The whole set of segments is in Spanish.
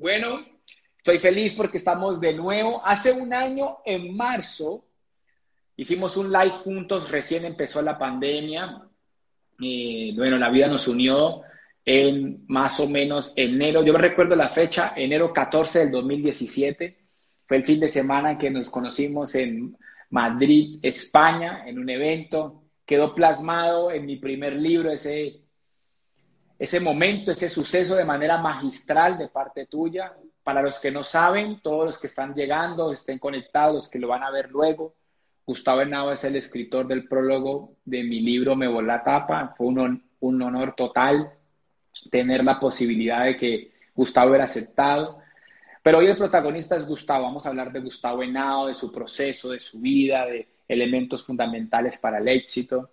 Bueno, estoy feliz porque estamos de nuevo. Hace un año, en marzo, hicimos un live juntos, recién empezó la pandemia. Eh, bueno, la vida nos unió en más o menos enero, yo me recuerdo la fecha, enero 14 del 2017. Fue el fin de semana que nos conocimos en Madrid, España, en un evento. Quedó plasmado en mi primer libro ese ese momento, ese suceso de manera magistral de parte tuya. Para los que no saben, todos los que están llegando, estén conectados, los que lo van a ver luego. Gustavo Henao es el escritor del prólogo de mi libro Me voló la tapa. Fue un, un honor total tener la posibilidad de que Gustavo era aceptado. Pero hoy el protagonista es Gustavo. Vamos a hablar de Gustavo Henao, de su proceso, de su vida, de elementos fundamentales para el éxito.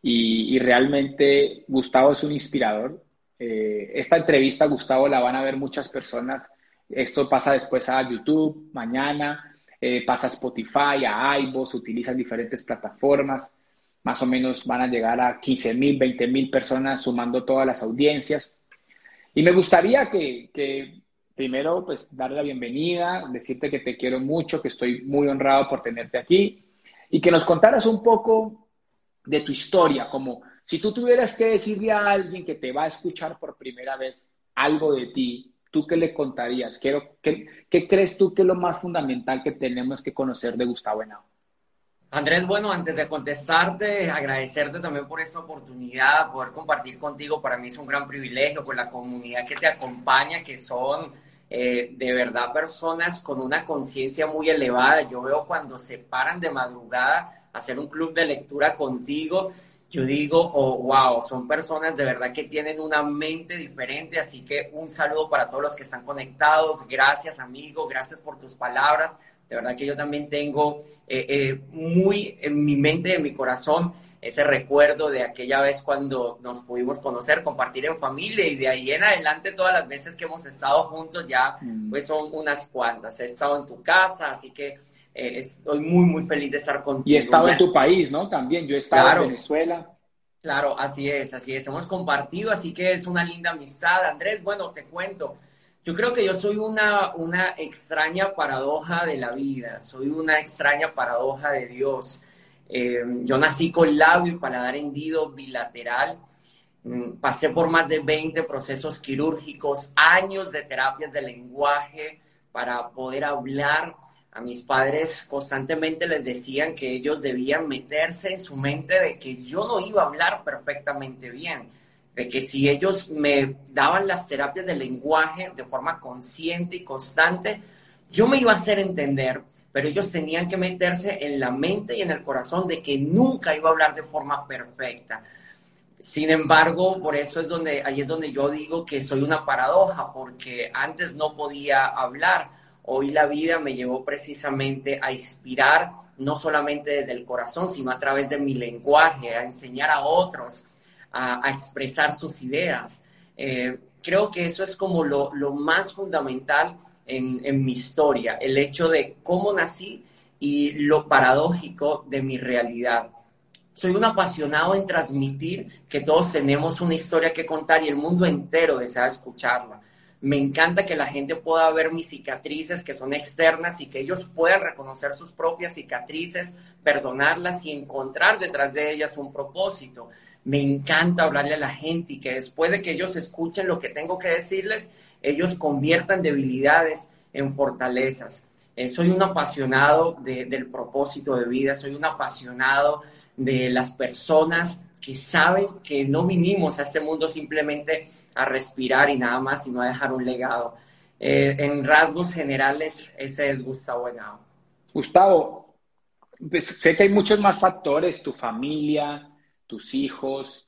Y, y realmente Gustavo es un inspirador. Eh, esta entrevista, Gustavo, la van a ver muchas personas. Esto pasa después a YouTube, mañana, eh, pasa a Spotify, a iVoox, utilizan diferentes plataformas. Más o menos van a llegar a 15 mil, 20 mil personas sumando todas las audiencias. Y me gustaría que, que primero, pues, darle la bienvenida, decirte que te quiero mucho, que estoy muy honrado por tenerte aquí y que nos contaras un poco de tu historia, como si tú tuvieras que decirle a alguien que te va a escuchar por primera vez algo de ti, ¿tú qué le contarías? Quiero, ¿qué, crees tú que es lo más fundamental que tenemos que conocer de Gustavo Henao? Andrés, bueno, antes de contestarte, agradecerte también por esta oportunidad, poder compartir contigo. Para mí es un gran privilegio con la comunidad que te acompaña, que son eh, de verdad personas con una conciencia muy elevada. Yo veo cuando se paran de madrugada a hacer un club de lectura contigo yo digo, oh, wow, son personas de verdad que tienen una mente diferente, así que un saludo para todos los que están conectados, gracias amigo, gracias por tus palabras, de verdad que yo también tengo eh, eh, muy en mi mente, en mi corazón, ese recuerdo de aquella vez cuando nos pudimos conocer, compartir en familia y de ahí en adelante todas las veces que hemos estado juntos ya mm. pues son unas cuantas. He estado en tu casa, así que eh, estoy muy, muy feliz de estar contigo. Y he estado en tu país, ¿no? También, yo he estado en Venezuela. Claro, así es, así es. Hemos compartido, así que es una linda amistad. Andrés, bueno, te cuento. Yo creo que yo soy una, una extraña paradoja de la vida, soy una extraña paradoja de Dios. Eh, yo nací con labio y paladar hendido bilateral. Mm, pasé por más de 20 procesos quirúrgicos, años de terapias de lenguaje para poder hablar a mis padres constantemente les decían que ellos debían meterse en su mente de que yo no iba a hablar perfectamente bien, de que si ellos me daban las terapias de lenguaje de forma consciente y constante, yo me iba a hacer entender, pero ellos tenían que meterse en la mente y en el corazón de que nunca iba a hablar de forma perfecta. Sin embargo, por eso es donde, ahí es donde yo digo que soy una paradoja, porque antes no podía hablar, Hoy la vida me llevó precisamente a inspirar, no solamente desde el corazón, sino a través de mi lenguaje, a enseñar a otros a, expresar sus ideas. Eh, creo que eso es como lo, más fundamental en, en, mi historia, el hecho de cómo nací y lo paradójico de mi realidad. Soy un apasionado en transmitir que todos tenemos una historia que contar y el mundo entero desea escucharla. Me encanta que la gente pueda ver mis cicatrices que son externas y que ellos puedan reconocer sus propias cicatrices, perdonarlas y encontrar detrás de ellas un propósito. Me encanta hablarle a la gente y que después de que ellos escuchen lo que tengo que decirles, ellos conviertan debilidades en fortalezas. Eh, soy un apasionado del propósito de vida, soy un apasionado de las personas que saben que no vinimos a este mundo simplemente a respirar y nada más, sino a dejar un legado. Eh, en rasgos generales, ese es Gustavo Henao. Gustavo, pues, sé que hay muchos más factores, tu familia, tus hijos,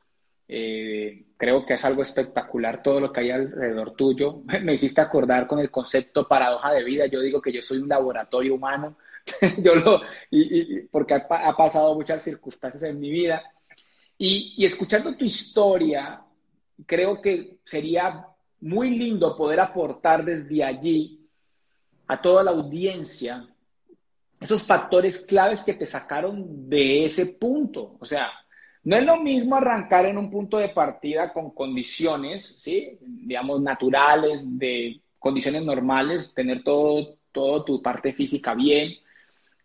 Eh, creo que es algo espectacular todo lo que hay alrededor tuyo. Me hiciste acordar con el concepto paradoja de vida. Yo digo que yo soy un laboratorio humano, yo lo, y, porque ha, pasado muchas circunstancias en mi vida. Y, escuchando tu historia, creo que sería muy lindo poder aportar desde allí a toda la audiencia esos factores claves que te sacaron de ese punto. O sea, no es lo mismo arrancar en un punto de partida con condiciones, ¿sí? digamos, naturales, de condiciones normales, tener todo, todo tu parte física bien,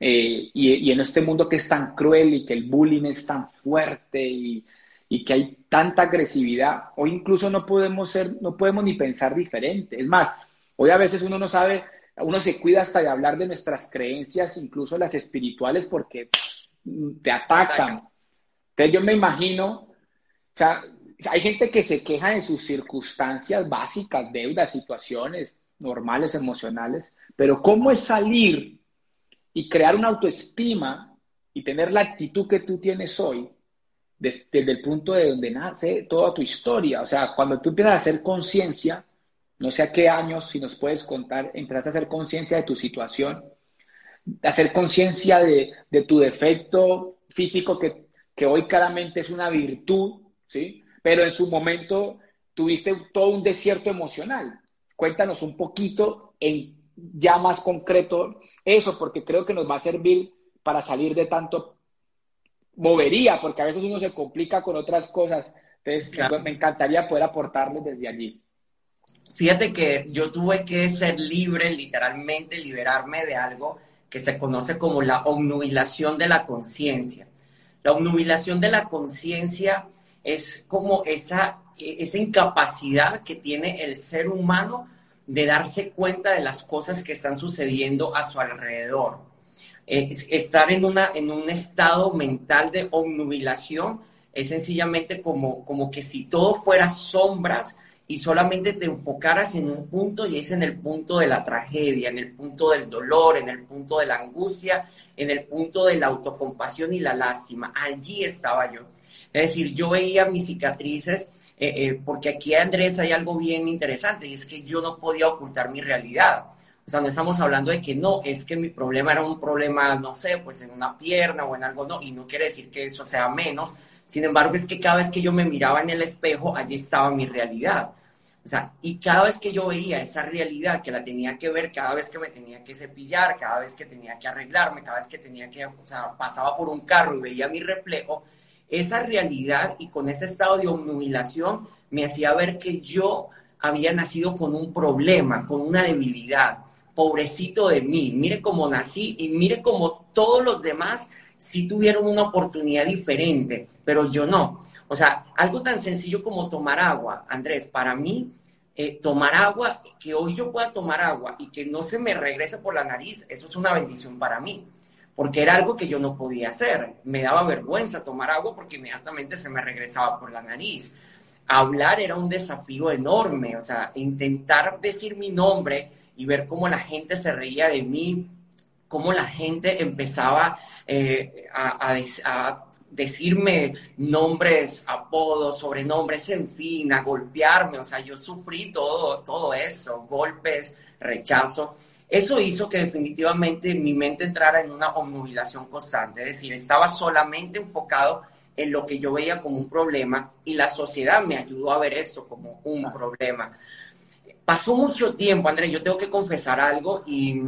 eh, y, en este mundo que es tan cruel y que el bullying es tan fuerte y, y, que hay tanta agresividad, hoy incluso no podemos ser, no podemos ni pensar diferente. Es más, hoy a veces uno no sabe, uno se cuida hasta de hablar de nuestras creencias, incluso las espirituales, porque te atacan. Entonces yo me imagino, o sea, hay gente que se queja de sus circunstancias básicas, deudas, situaciones normales, emocionales, pero ¿cómo es salir y crear una autoestima y tener la actitud que tú tienes hoy desde, el punto de donde nace toda tu historia? O sea, cuando tú empiezas a hacer conciencia, no sé a qué años, si nos puedes contar, empiezas a hacer conciencia de tu situación, hacer conciencia de, de tu defecto físico que que hoy claramente es una virtud, ¿sí? Pero en su momento tuviste todo un desierto emocional. Cuéntanos un poquito en ya más concreto eso, porque creo que nos va a servir para salir de tanto movería, porque a veces uno se complica con otras cosas. Entonces, me encantaría poder aportarles desde allí. Fíjate que yo tuve que ser libre, literalmente liberarme de algo que se conoce como la obnubilación de la conciencia. La obnubilación de la conciencia es como esa, esa incapacidad que tiene el ser humano de darse cuenta de las cosas que están sucediendo a su alrededor. estar en, una, en un estado mental de obnubilación es sencillamente como, como que si todo fuera sombras y solamente te enfocaras en un punto y es en el punto de la tragedia, en el punto del dolor, en el punto de la angustia, en el punto de la autocompasión y la lástima. Allí estaba yo. Es decir, yo veía mis cicatrices, eh, eh, porque aquí, Andrés, hay algo bien interesante y es que yo no podía ocultar mi realidad. O sea, no estamos hablando de que no, es que mi problema era un problema, no sé, pues en una pierna o en algo, no, y no quiere decir que eso sea menos, sin embargo, es que cada vez que yo me miraba en el espejo, allí estaba mi realidad. O sea, y cada vez que yo veía esa realidad que la tenía que ver, cada vez que me tenía que cepillar, cada vez que tenía que arreglarme, cada vez que tenía que, o sea, pasaba por un carro y veía mi reflejo, esa realidad y con ese estado de obnubilación me hacía ver que yo había nacido con un problema, con una debilidad. Pobrecito de mí, mire cómo nací y mire cómo todos los demás sí tuvieron una oportunidad diferente, pero yo no. O sea, algo tan sencillo como tomar agua, Andrés, para mí, eh, tomar agua, que hoy yo pueda tomar agua y que no se me regrese por la nariz, eso es una bendición para mí, porque era algo que yo no podía hacer. Me daba vergüenza tomar agua porque inmediatamente se me regresaba por la nariz. Hablar era un desafío enorme, o sea, intentar decir mi nombre y ver cómo la gente se reía de mí, cómo la gente empezaba eh, a, decirme nombres, apodos, sobrenombres, en fin, a golpearme. O sea, yo sufrí todo, todo eso, golpes, rechazo. Eso hizo que definitivamente mi mente entrara en una obnubilación constante, es decir, estaba solamente enfocado en lo que yo veía como un problema y la sociedad me ayudó a ver eso como un problema. Pasó mucho tiempo, Andrés, yo tengo que confesar algo y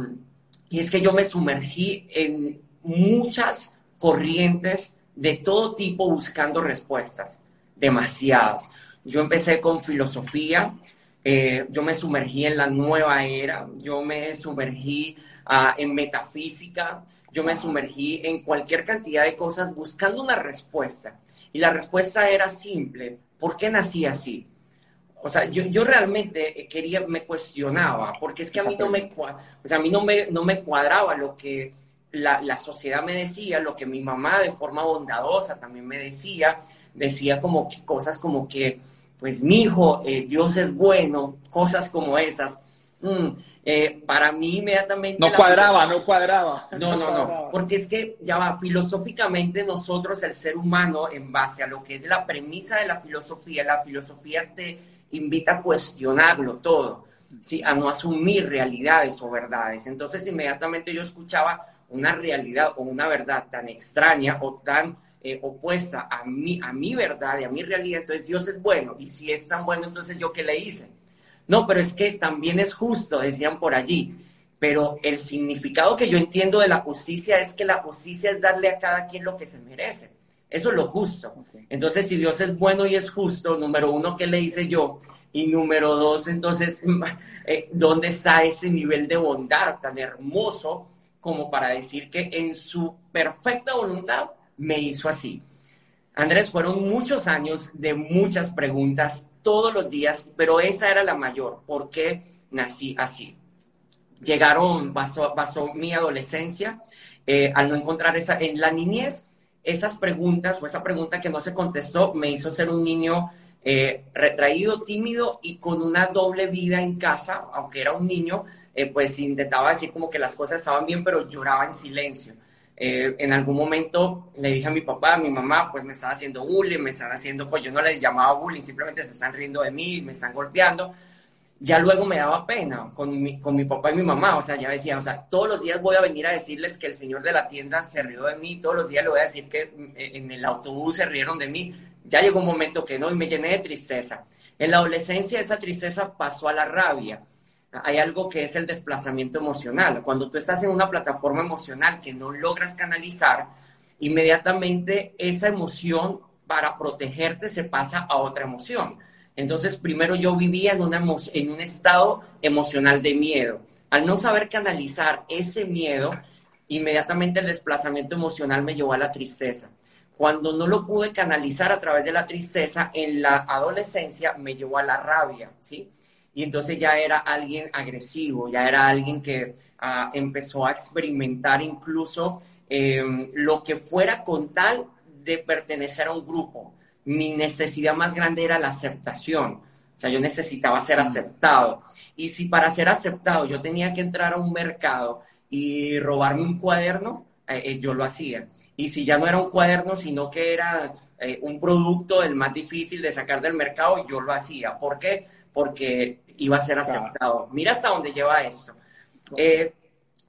y es que yo me sumergí en muchas corrientes de todo tipo buscando respuestas, demasiadas. Yo empecé con filosofía, eh, yo me sumergí en la nueva era, yo me sumergí ah, en metafísica, yo me sumergí en cualquier cantidad de cosas buscando una respuesta. Y la respuesta era simple, ¿por qué nací así? O sea, yo, yo realmente quería, me cuestionaba, porque es que a mí no me, o sea, a mí no me, no me cuadraba lo que la, la, sociedad me decía, lo que mi mamá de forma bondadosa también me decía, decía como cosas como que, pues mi hijo, eh, Dios es bueno, cosas como esas. mm, eh, para mí inmediatamente... No cuadraba, no cuadraba. No, no, no, porque es que ya va, filosóficamente nosotros, el ser humano, en base a lo que es la premisa de la filosofía, la filosofía te invita a cuestionarlo todo, ¿sí? a no asumir realidades o verdades. Entonces inmediatamente yo escuchaba una realidad o una verdad tan extraña o tan eh, opuesta a mi, a mi verdad y a mi realidad, entonces Dios es bueno. Y si es tan bueno, entonces yo qué le hice. No, pero es que también es justo, decían por allí. Pero el significado que yo entiendo de la justicia es que la justicia es darle a cada quien lo que se merece. Eso es lo justo. Entonces, si Dios es bueno y es justo, número uno, ¿qué le hice yo? Y número dos, entonces, eh, ¿dónde está ese nivel de bondad tan hermoso como para decir que en su perfecta voluntad me hizo así? Andrés, fueron muchos años de muchas preguntas todos los días, pero esa era la mayor. ¿Por qué nací así? Llegaron, pasó, pasó mi adolescencia, eh, al no encontrar esa, en la niñez, esas preguntas o esa pregunta que no se contestó me hizo ser un niño eh, retraído, tímido y con una doble vida en casa, aunque era un niño, eh, pues intentaba decir como que las cosas estaban bien, pero lloraba en silencio. Eh, en algún momento le dije a mi papá, a mi mamá, pues me están haciendo bullying, me están haciendo, pues yo no les llamaba bullying, simplemente se están riendo de mí, me están golpeando. Ya luego me daba pena con mi, con mi papá y mi mamá, o sea, ya decía, o sea, todos los días voy a venir a decirles que el señor de la tienda se rió de mí, todos los días le voy a decir que eh, en el autobús se rieron de mí. Ya llegó un momento que no, y me llené de tristeza. En la adolescencia esa tristeza pasó a la rabia hay algo que es el desplazamiento emocional. Cuando tú estás en una plataforma emocional que no logras canalizar, inmediatamente esa emoción para protegerte se pasa a otra emoción. Entonces, primero yo vivía en, una en un estado emocional de miedo. Al no saber canalizar ese miedo, inmediatamente el desplazamiento emocional me llevó a la tristeza. Cuando no lo pude canalizar a través de la tristeza, en la adolescencia me llevó a la rabia, ¿sí? Y entonces ya era alguien agresivo, ya era alguien que ah, empezó a experimentar incluso em, lo que fuera con tal de pertenecer a un grupo. Mi necesidad más grande era la aceptación. O sea, yo necesitaba ser mm. aceptado. Y si para ser aceptado yo tenía que entrar a un mercado y robarme un cuaderno, eh, eh, yo lo hacía. Y si ya no era un cuaderno, sino que era eh, un producto el más difícil de sacar del mercado, yo lo hacía. ¿Por qué? Porque iba a ser aceptado. Mira hasta dónde lleva eso. Eh,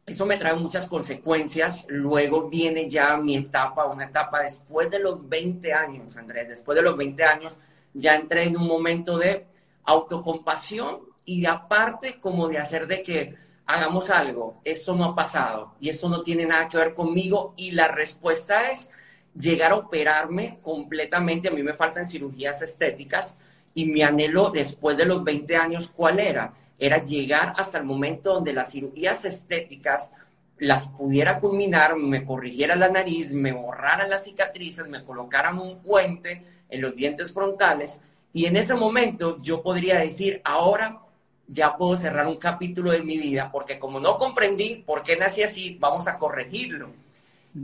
eso me trae muchas consecuencias. Luego viene ya mi etapa, una etapa después de los 20 años, Andrés. Después de los 20 años ya entré en un momento de autocompasión y aparte como de hacer de que hagamos algo. Eso no ha pasado y eso no tiene nada que ver conmigo y la respuesta es llegar a operarme completamente. A mí me faltan cirugías estéticas y mi anhelo después de los 20 años, ¿cuál era? Era llegar hasta el momento donde las cirugías estéticas las pudiera culminar, me corrigiera la nariz, me borraran las cicatrices, me colocaran un puente en los dientes frontales y en ese momento yo podría decir, ahora ya puedo cerrar un capítulo de mi vida porque como no comprendí por qué nací así, vamos a corregirlo.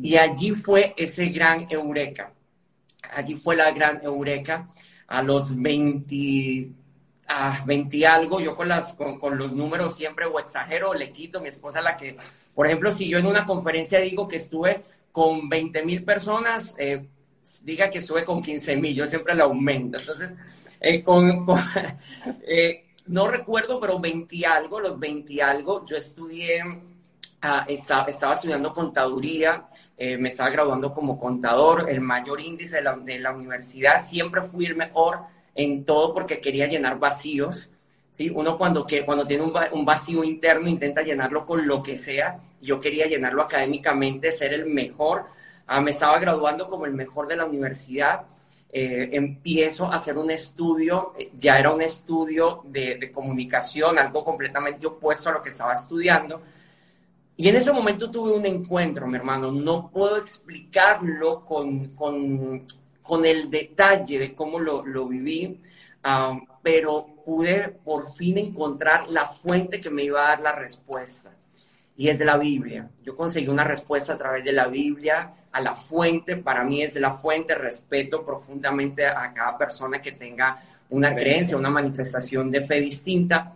Y allí fue ese gran eureka. Allí fue la gran eureka a los 20, a 20 algo, yo con, las, con, los números siempre o exagero o le quito, mi esposa la que, por ejemplo, si yo en una conferencia digo que estuve con 20 mil personas, eh, diga que estuve con 15 mil, yo siempre la aumento. Entonces, eh, con, eh, no recuerdo, pero 20 algo, los 20 algo, yo estudié, ah, estaba, estaba estudiando contaduría, eh, me estaba graduando como contador, el mayor índice de la, de la, universidad, siempre fui el mejor en todo porque quería llenar vacíos, ¿sí? Uno cuando, que, cuando tiene un, vacío interno intenta llenarlo con lo que sea, yo quería llenarlo académicamente, ser el mejor, ah, me estaba graduando como el mejor de la universidad, eh, empiezo a hacer un estudio, eh, ya era un estudio de, de comunicación, algo completamente opuesto a lo que estaba estudiando, y en ese momento tuve un encuentro, mi hermano. No puedo explicarlo con, con, con el detalle de cómo lo, lo viví, um, pero pude por fin encontrar la fuente que me iba a dar la respuesta. Y es la Biblia. Yo conseguí una respuesta a través de la Biblia, a la fuente. Para mí es la fuente. Respeto profundamente a cada persona que tenga una creencia, una manifestación de fe distinta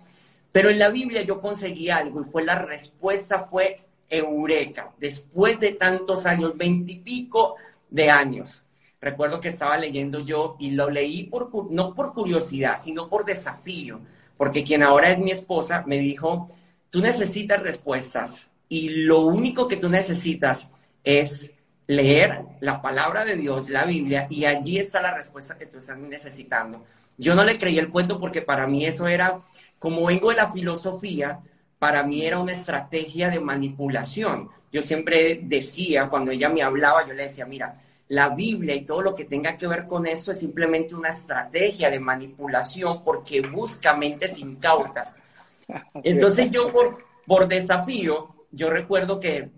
Pero en la Biblia yo conseguí algo y fue la respuesta fue eureka, después de tantos años, veintipico de años. Recuerdo que estaba leyendo yo y lo leí por, no por curiosidad, sino por desafío, porque quien ahora es mi esposa me dijo, tú necesitas respuestas y lo único que tú necesitas es leer la palabra de Dios, la Biblia, y allí está la respuesta que tú estás necesitando. Yo no le creí el cuento porque para mí eso era, como vengo de la filosofía, para mí era una estrategia de manipulación. Yo siempre decía, cuando ella me hablaba, yo le decía, mira, la Biblia y todo lo que tenga que ver con eso es simplemente una estrategia de manipulación porque busca mentes incautas. Entonces yo por, por desafío, yo recuerdo que,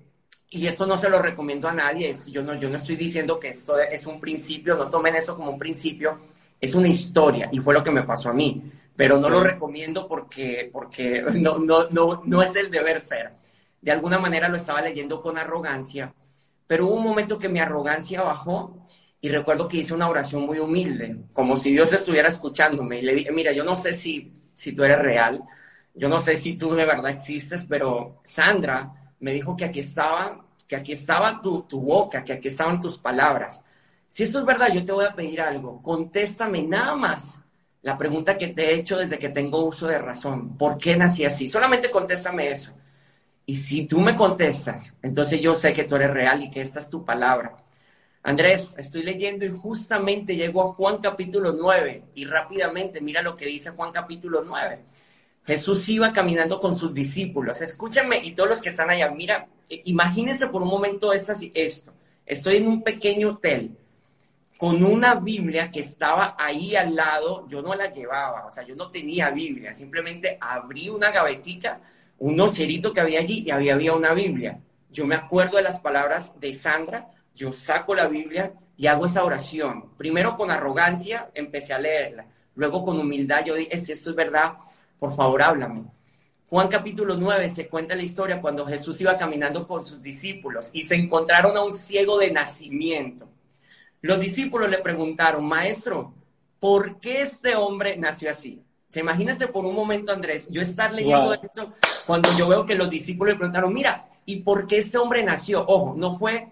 y esto no se lo recomiendo a nadie, es, yo, no, yo no estoy diciendo que esto es un principio, no tomen eso como un principio, es una historia y fue lo que me pasó a mí, pero no lo recomiendo porque, porque no, no, no, no es el deber ser. De alguna manera lo estaba leyendo con arrogancia, pero hubo un momento que mi arrogancia bajó y recuerdo que hice una oración muy humilde, como si Dios estuviera escuchándome y le dije, mira, yo no sé si, si tú eres real, yo no sé si tú de verdad existes, pero Sandra me dijo que aquí estaba, que aquí estaba tu, tu boca, que aquí estaban tus palabras. Si eso es verdad, yo te voy a pedir algo. Contéstame nada más la pregunta que te he hecho desde que tengo uso de razón. ¿Por qué nací así? Solamente contéstame eso. Y si tú me contestas, entonces yo sé que tú eres real y que esta es tu palabra. Andrés, estoy leyendo y justamente llegó a Juan capítulo 9 y rápidamente mira lo que dice Juan capítulo 9. Jesús iba caminando con sus discípulos. Escúchame y todos los que están allá, mira, imagínense por un momento esto. Estoy en un pequeño hotel con una Biblia que estaba ahí al lado. Yo no la llevaba, o sea, yo no tenía Biblia. Simplemente abrí una gavetita, un nocherito que había allí y había, había una Biblia. Yo me acuerdo de las palabras de Sandra. Yo saco la Biblia y hago esa oración. Primero con arrogancia empecé a leerla. Luego con humildad yo dije, si esto es verdad, por favor, háblame. Juan capítulo 9 se cuenta la historia cuando Jesús iba caminando con sus discípulos y se encontraron a un ciego de nacimiento. Los discípulos le preguntaron, maestro, ¿por qué este hombre nació así? Se imagínate por un momento, Andrés, yo estar leyendo esto cuando yo veo que los discípulos le preguntaron, mira, ¿y por qué este hombre nació? Ojo, no fue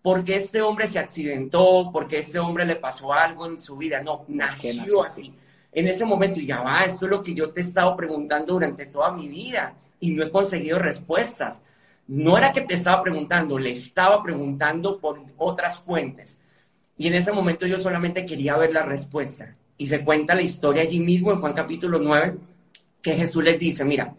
porque este hombre se accidentó, porque este hombre le pasó algo en su vida, no, nació así en ese momento, y ya va, esto es lo que yo te he estado preguntando durante toda mi vida y no he conseguido respuestas. No era que te estaba preguntando, le estaba preguntando por otras fuentes. Y en ese momento yo solamente quería ver la respuesta. Y se cuenta la historia allí mismo en Juan capítulo 9, que Jesús les dice, mira,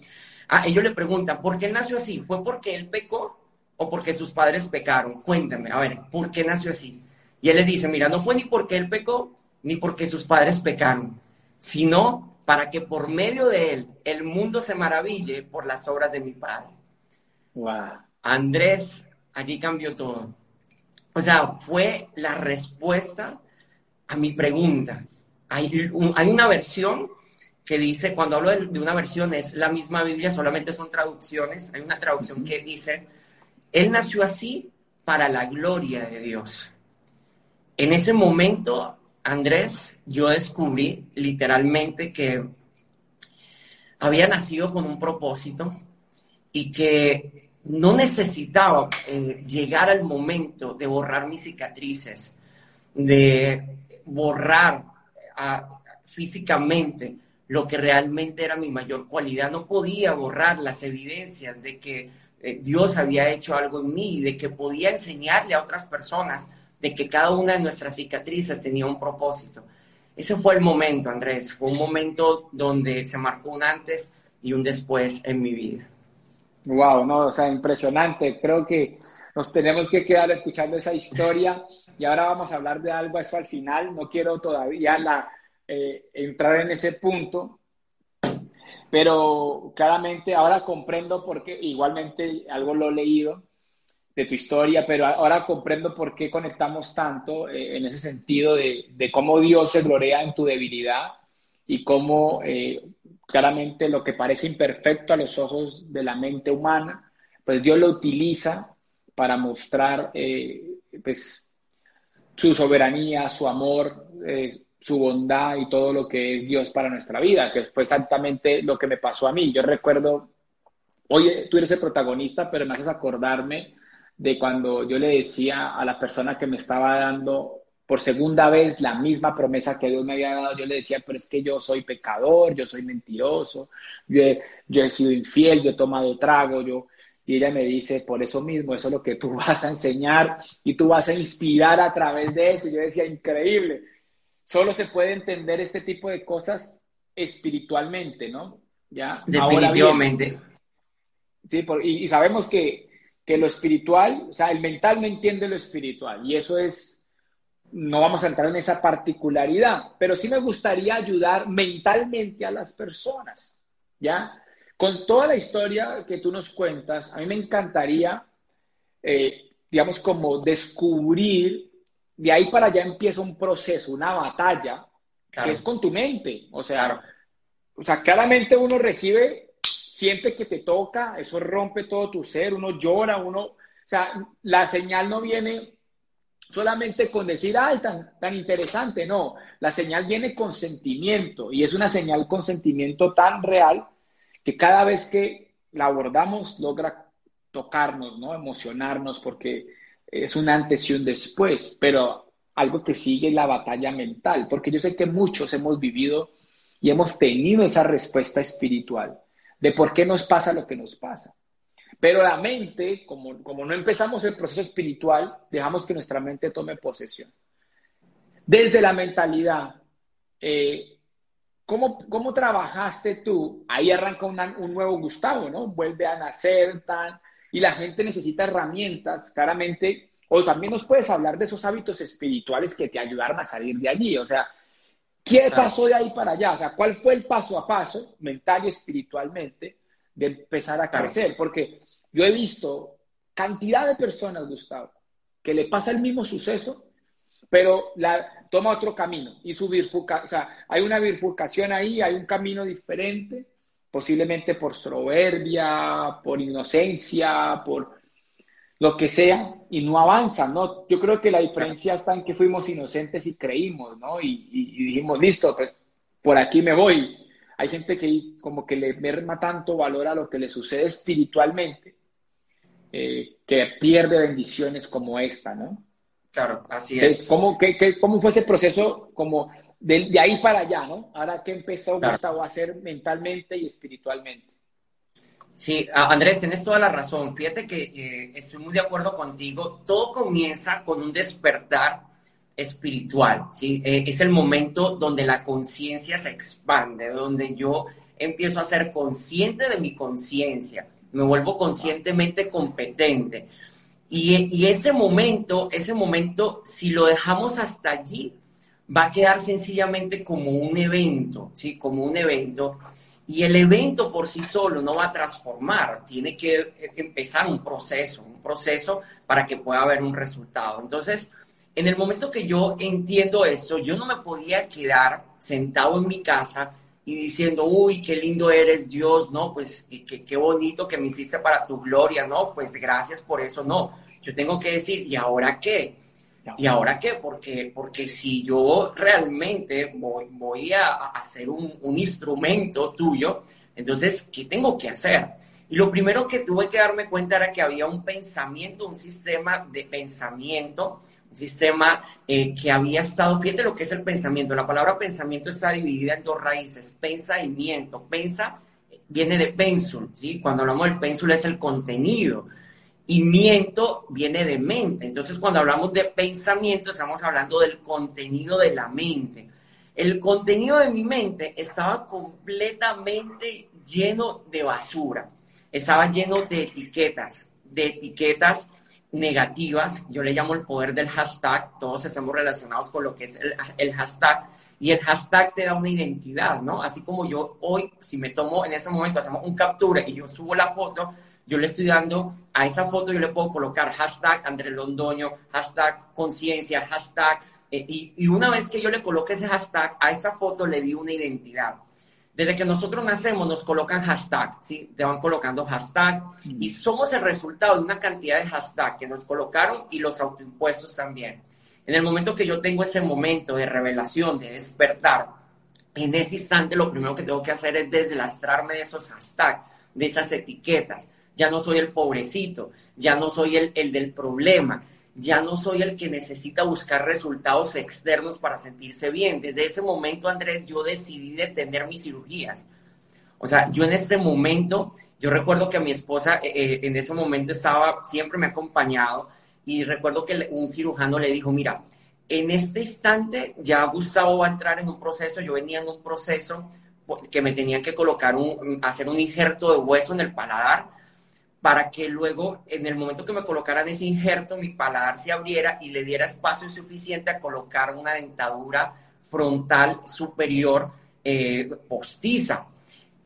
a ellos le preguntan, ¿por qué nació así? ¿Fue porque él pecó o porque sus padres pecaron? Cuéntame, a ver, ¿por qué nació así? Y él le dice, mira, no fue ni porque él pecó, ni porque sus padres pecaron, sino para que por medio de él el mundo se maraville por las obras de mi Padre. Wow. Andrés, allí cambió todo. O sea, fue la respuesta a mi pregunta. Hay, una versión que dice, cuando hablo de, de, una versión, es la misma Biblia, solamente son traducciones. Hay una traducción que dice, Él nació así para la gloria de Dios. En ese momento Andrés, yo descubrí literalmente que había nacido con un propósito y que no necesitaba eh, llegar al momento de borrar mis cicatrices, de borrar ah, físicamente lo que realmente era mi mayor cualidad. No podía borrar las evidencias de que eh, Dios había hecho algo en mí, de que podía enseñarle a otras personas de que cada una de nuestras cicatrices tenía un propósito. Ese fue el momento, Andrés, fue un momento donde se marcó un antes y un después en mi vida. Wow, no, o sea, impresionante. Creo que nos tenemos que quedar escuchando esa historia y ahora vamos a hablar de algo eso al final. No quiero todavía la, eh, entrar en ese punto, pero claramente ahora comprendo porque igualmente algo lo he leído de tu historia, pero ahora comprendo por qué conectamos tanto eh, en ese sentido de, de, cómo Dios se glorea en tu debilidad y cómo eh, claramente lo que parece imperfecto a los ojos de la mente humana, pues Dios lo utiliza para mostrar eh, pues, su soberanía, su amor, su bondad y todo lo que es Dios para nuestra vida, que fue exactamente lo que me pasó a mí. Yo recuerdo, oye, tú eres el protagonista, pero me haces acordarme de cuando yo le decía a la persona que me estaba dando por segunda vez la misma promesa que Dios me había dado, yo le decía, pero es que yo soy pecador, yo soy mentiroso, yo he, yo he sido infiel, yo he tomado trago, yo... Y ella me dice, por eso mismo, eso es lo que tú vas a enseñar y tú vas a inspirar a través de eso. Y yo decía, increíble. Solo se puede entender este tipo de cosas espiritualmente, ¿no? Ya. Definitivamente. sí, y, y, sabemos que, que lo espiritual, o sea, el mental no entiende lo espiritual. Y eso es no vamos a entrar en esa particularidad, pero sí me gustaría ayudar mentalmente a las personas, ¿ya? Con toda la historia que tú nos cuentas, a mí me encantaría, eh, digamos, como descubrir, de ahí para allá empieza un proceso, una batalla, que es con tu mente, o sea, o sea, claramente uno recibe, siente que te toca, eso rompe todo tu ser, uno llora, uno, o sea, la señal no viene solamente con decir, ay, tan, tan interesante, no, la señal viene con sentimiento y es una señal con sentimiento tan real que cada vez que la abordamos logra tocarnos, ¿no? Emocionarnos porque es un antes y un después, pero algo que sigue la batalla mental, porque yo sé que muchos hemos vivido y hemos tenido esa respuesta espiritual de por qué nos pasa lo que nos pasa. Pero la mente, como, como no empezamos el proceso espiritual, dejamos que nuestra mente tome posesión. Desde la mentalidad, eh, ¿cómo, ¿cómo, trabajaste tú? Ahí arranca un nuevo Gustavo, ¿no? Vuelve a nacer, tan, y la gente necesita herramientas, claramente, o también nos puedes hablar de esos hábitos espirituales que te ayudaron a salir de allí, o sea, ¿qué pasó de ahí para allá? O sea, ¿cuál fue el paso a paso, mental y espiritualmente, de empezar a crecer? Porque yo he visto cantidad de personas, Gustavo, que le pasa el mismo suceso, pero la, toma otro camino y su bifurcación, o sea, hay una bifurcación ahí, hay un camino diferente, posiblemente por soberbia, por inocencia, por lo que sea, y no avanzan, ¿no? Yo creo que la diferencia está en que fuimos inocentes y creímos, ¿no? Y, y dijimos, listo, pues por aquí me voy. Hay gente que como que le merma tanto valor a lo que le sucede espiritualmente, eh, que pierde bendiciones como esta, ¿no? Claro, así es. ¿cómo, ¿Cómo fue ese proceso como de, ahí para allá, ¿no? Ahora, ¿qué empezó Gustavo a hacer mentalmente y espiritualmente? Sí, Andrés, tienes toda la razón. Fíjate que eh, estoy muy de acuerdo contigo. Todo comienza con un despertar espiritual, ¿sí? Eh, es el momento donde la conciencia se expande, donde yo empiezo a ser consciente de mi conciencia, me vuelvo conscientemente competente. Y, ese momento, ese momento, si lo dejamos hasta allí, va a quedar sencillamente como un evento, ¿sí? Como un evento. Y el evento por sí solo no va a transformar, tiene que empezar un proceso, un proceso para que pueda haber un resultado. Entonces, en el momento que yo entiendo eso, yo no me podía quedar sentado en mi casa y diciendo, uy, qué lindo eres Dios, ¿no? Pues qué, qué bonito que me hiciste para tu gloria, ¿no? Pues gracias por eso, no. Yo tengo que decir, ¿y ahora qué? ¿Y ahora qué? Porque, porque si yo realmente voy, voy a hacer un, un instrumento tuyo, entonces, ¿qué tengo que hacer? Y lo primero que tuve que darme cuenta era que había un pensamiento, un sistema de pensamiento sistema eh, que había estado, fíjate lo que es el pensamiento, la palabra pensamiento está dividida en dos raíces, pensa y miento. Pensa viene de pensul, ¿sí? Cuando hablamos del pensul es el contenido y miento viene de mente. Entonces, cuando hablamos de pensamiento, estamos hablando del contenido de la mente. El contenido de mi mente estaba completamente lleno de basura, estaba lleno de etiquetas, de etiquetas negativas, yo le llamo el poder del hashtag, todos estamos relacionados con lo que es el, hashtag, y el hashtag te da una identidad, ¿no? Así como yo hoy, si me tomo en ese momento, hacemos un captura y yo subo la foto, yo le estoy dando a esa foto, yo le puedo colocar hashtag Andrés Londoño, hashtag conciencia, hashtag, eh, y, y una vez que yo le coloque ese hashtag, a esa foto le di una identidad. Desde que nosotros nacemos nos colocan hashtag, ¿sí? Te van colocando hashtag mm. y somos el resultado de una cantidad de hashtag que nos colocaron y los autoimpuestos también. En el momento que yo tengo ese momento de revelación, de despertar, en ese instante lo primero que tengo que hacer es deslastrarme de esos hashtags, de esas etiquetas. Ya no soy el pobrecito, ya no soy el, el del problema, ya no soy el que necesita buscar resultados externos para sentirse bien. Desde ese momento, Andrés, yo decidí detener mis cirugías. O sea, yo en ese momento, yo recuerdo que mi esposa eh, eh, en ese momento estaba, siempre me ha acompañado y recuerdo que un cirujano le dijo, mira, en este instante ya Gustavo va a entrar en un proceso, yo venía en un proceso que me tenían que colocar un, hacer un injerto de hueso en el paladar para que luego, en el momento que me colocaran ese injerto, mi paladar se abriera y le diera espacio suficiente a colocar una dentadura frontal superior eh, postiza.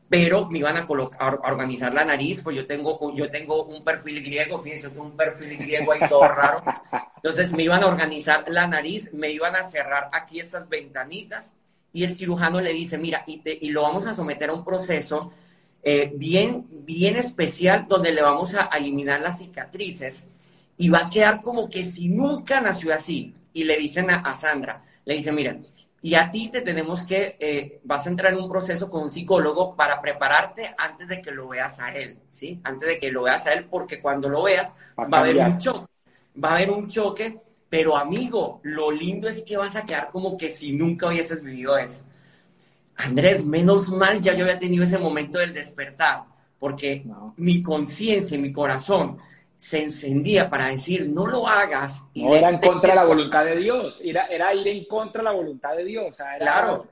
Pero me iban a, colocar, a organizar la nariz, pues yo tengo, yo tengo un perfil griego, fíjense, un perfil griego ahí todo raro. Entonces me iban a organizar la nariz, me iban a cerrar aquí esas ventanitas y el cirujano le dice, mira, y, y lo vamos a someter a un proceso eh, bien, bien especial donde le vamos a eliminar las cicatrices y va a quedar como que si nunca nació así. Y le dicen a, Sandra, le dicen, miren, y a ti te tenemos que, eh, vas a entrar en un proceso con un psicólogo para prepararte antes de que lo veas a él, ¿sí? Antes de que lo veas a él, porque cuando lo veas va a haber un choque, va a haber un choque, pero amigo, lo lindo es que vas a quedar como que si nunca hubieses vivido eso. Andrés, menos mal ya yo había tenido ese momento del despertar, porque mi conciencia y mi corazón se encendía para decir, no lo hagas. Y no era en contra de la voluntad de Dios, era, era ir en contra de la voluntad de Dios. Claro,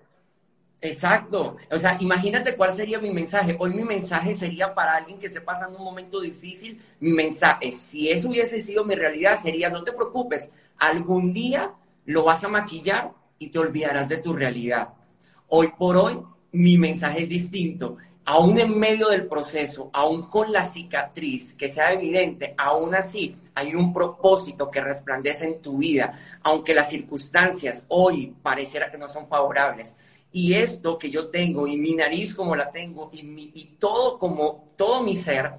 exacto. O sea, imagínate cuál sería mi mensaje. Hoy mi mensaje sería para alguien que se pasa en un momento difícil, mi mensaje, si eso hubiese sido mi realidad, sería, no te preocupes, algún día lo vas a maquillar y te olvidarás de tu realidad. Hoy por hoy, mi mensaje es distinto. Aún en medio del proceso, aún con la cicatriz que sea evidente, aún así hay un propósito que resplandece en tu vida, aunque las circunstancias hoy pareciera que no son favorables. Y esto que yo tengo, y mi nariz como la tengo, y, mi, todo como todo mi ser,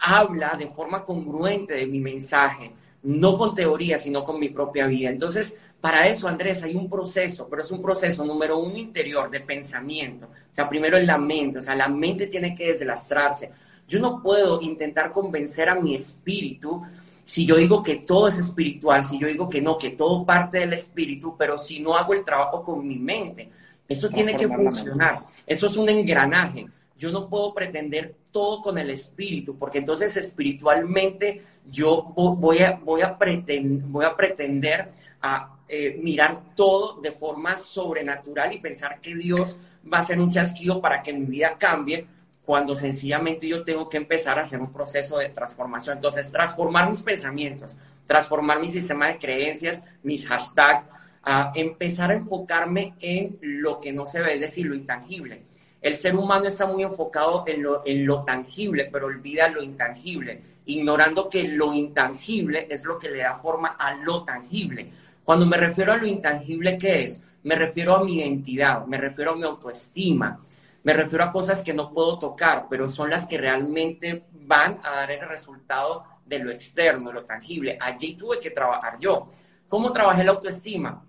habla de forma congruente de mi mensaje, no con teoría, sino con mi propia vida. Entonces, para eso, Andrés, hay un proceso, pero es un proceso número uno interior de pensamiento. O sea, primero en la mente, o sea, la mente tiene que deslastrarse. Yo no puedo intentar convencer a mi espíritu si yo digo que todo es espiritual, si yo digo que no, que todo parte del espíritu, pero si no hago el trabajo con mi mente. Eso tiene que funcionar. Eso es un engranaje. Yo no puedo pretender todo con el espíritu, porque entonces espiritualmente yo voy a, voy a, voy a pretender a eh, mirar todo de forma sobrenatural y pensar que Dios va a hacer un chasquido para que mi vida cambie, cuando sencillamente yo tengo que empezar a hacer un proceso de transformación. Entonces, transformar mis pensamientos, transformar mi sistema de creencias, mis hashtags, a empezar a enfocarme en lo que no se ve, es decir, lo intangible. El ser humano está muy enfocado en lo, en lo tangible, pero olvida lo intangible, ignorando que lo intangible es lo que le da forma a lo tangible. Cuando me refiero a lo intangible, ¿qué es? Me refiero a mi identidad, me refiero a mi autoestima, me refiero a cosas que no puedo tocar, pero son las que realmente van a dar el resultado de lo externo, lo tangible. Allí tuve que trabajar yo. ¿Cómo trabajé la autoestima?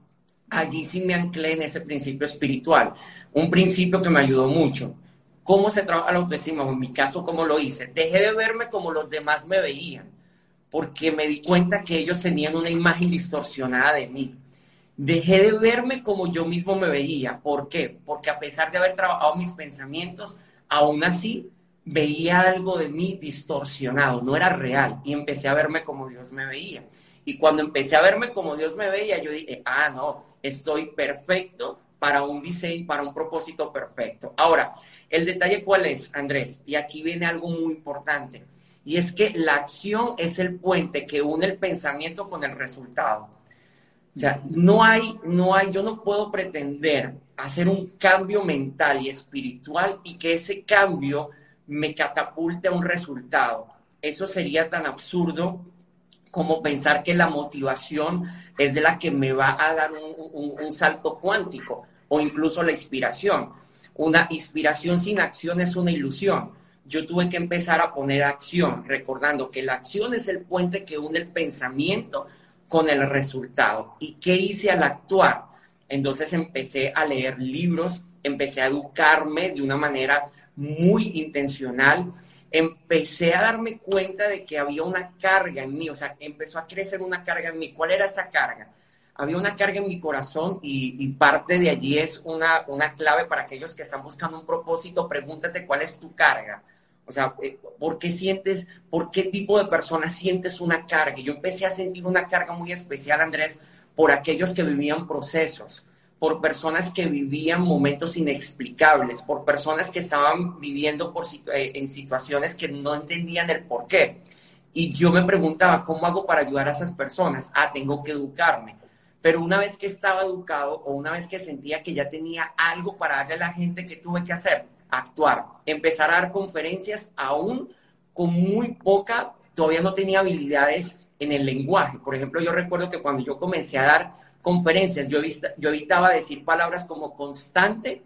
Allí sí me anclé en ese principio espiritual, un principio que me ayudó mucho. ¿Cómo se trabaja la autoestima? En mi caso, ¿cómo lo hice? Dejé de verme como los demás me veían porque me di cuenta que ellos tenían una imagen distorsionada de mí. Dejé de verme como yo mismo me veía. ¿Por qué? Porque a pesar de haber trabajado mis pensamientos, aún así veía algo de mí distorsionado, no era real. Y empecé a verme como Dios me veía. Y cuando empecé a verme como Dios me veía, yo dije, ah, no, estoy perfecto para un diseño, para un propósito perfecto. Ahora, el detalle cuál es, Andrés, y aquí viene algo muy importante y es que la acción es el puente que une el pensamiento con el resultado. O sea, no hay, no hay, yo no puedo pretender hacer un cambio mental y espiritual y que ese cambio me catapulte a un resultado. Eso sería tan absurdo como pensar que la motivación es de la que me va a dar un, un salto cuántico o incluso la inspiración. Una inspiración sin acción es una ilusión yo tuve que empezar a poner acción, recordando que la acción es el puente que une el pensamiento con el resultado. ¿Y qué hice al actuar? Entonces empecé a leer libros, empecé a educarme de una manera muy intencional, empecé a darme cuenta de que había una carga en mí, o sea, empezó a crecer una carga en mí. ¿Cuál era esa carga? Había una carga en mi corazón y, parte de allí es una, una clave para aquellos que están buscando un propósito. Pregúntate cuál es tu carga. O sea, eh, ¿por qué sientes, por qué tipo de persona sientes una carga? Yo empecé a sentir una carga muy especial, Andrés, por aquellos que vivían procesos, por personas que vivían momentos inexplicables, por personas que estaban viviendo por, eh, en situaciones que no entendían el por qué. Y yo me preguntaba, ¿cómo hago para ayudar a esas personas? Ah, tengo que educarme. Pero una vez que estaba educado o una vez que sentía que ya tenía algo para darle a la gente, ¿qué tuve que hacer? Actuar. Empezar a dar conferencias aún con muy poca, todavía no tenía habilidades en el lenguaje. Por ejemplo, yo recuerdo que cuando yo comencé a dar conferencias, yo, evitaba decir palabras como constante,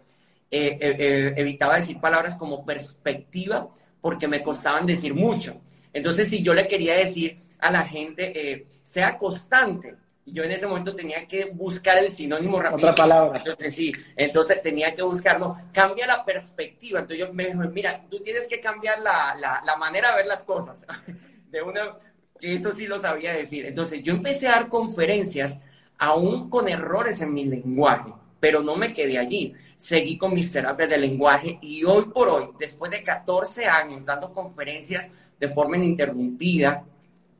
eh, eh, eh, evitaba decir palabras como perspectiva, porque me costaban decir mucho. Entonces, si yo le quería decir a la gente, sea constante, yo en ese momento tenía que buscar el sinónimo rápido. Otra palabra. Entonces, sí, entonces tenía que buscarlo. Cambia la perspectiva. Entonces yo me dijo, mira, tú tienes que cambiar la, la, la manera de ver las cosas. De una, que eso sí lo sabía decir. Entonces yo empecé a dar conferencias aún con errores en mi lenguaje, pero no me quedé allí. Seguí con mis terapias de lenguaje y hoy por hoy, después de 14 años dando conferencias de forma ininterrumpida,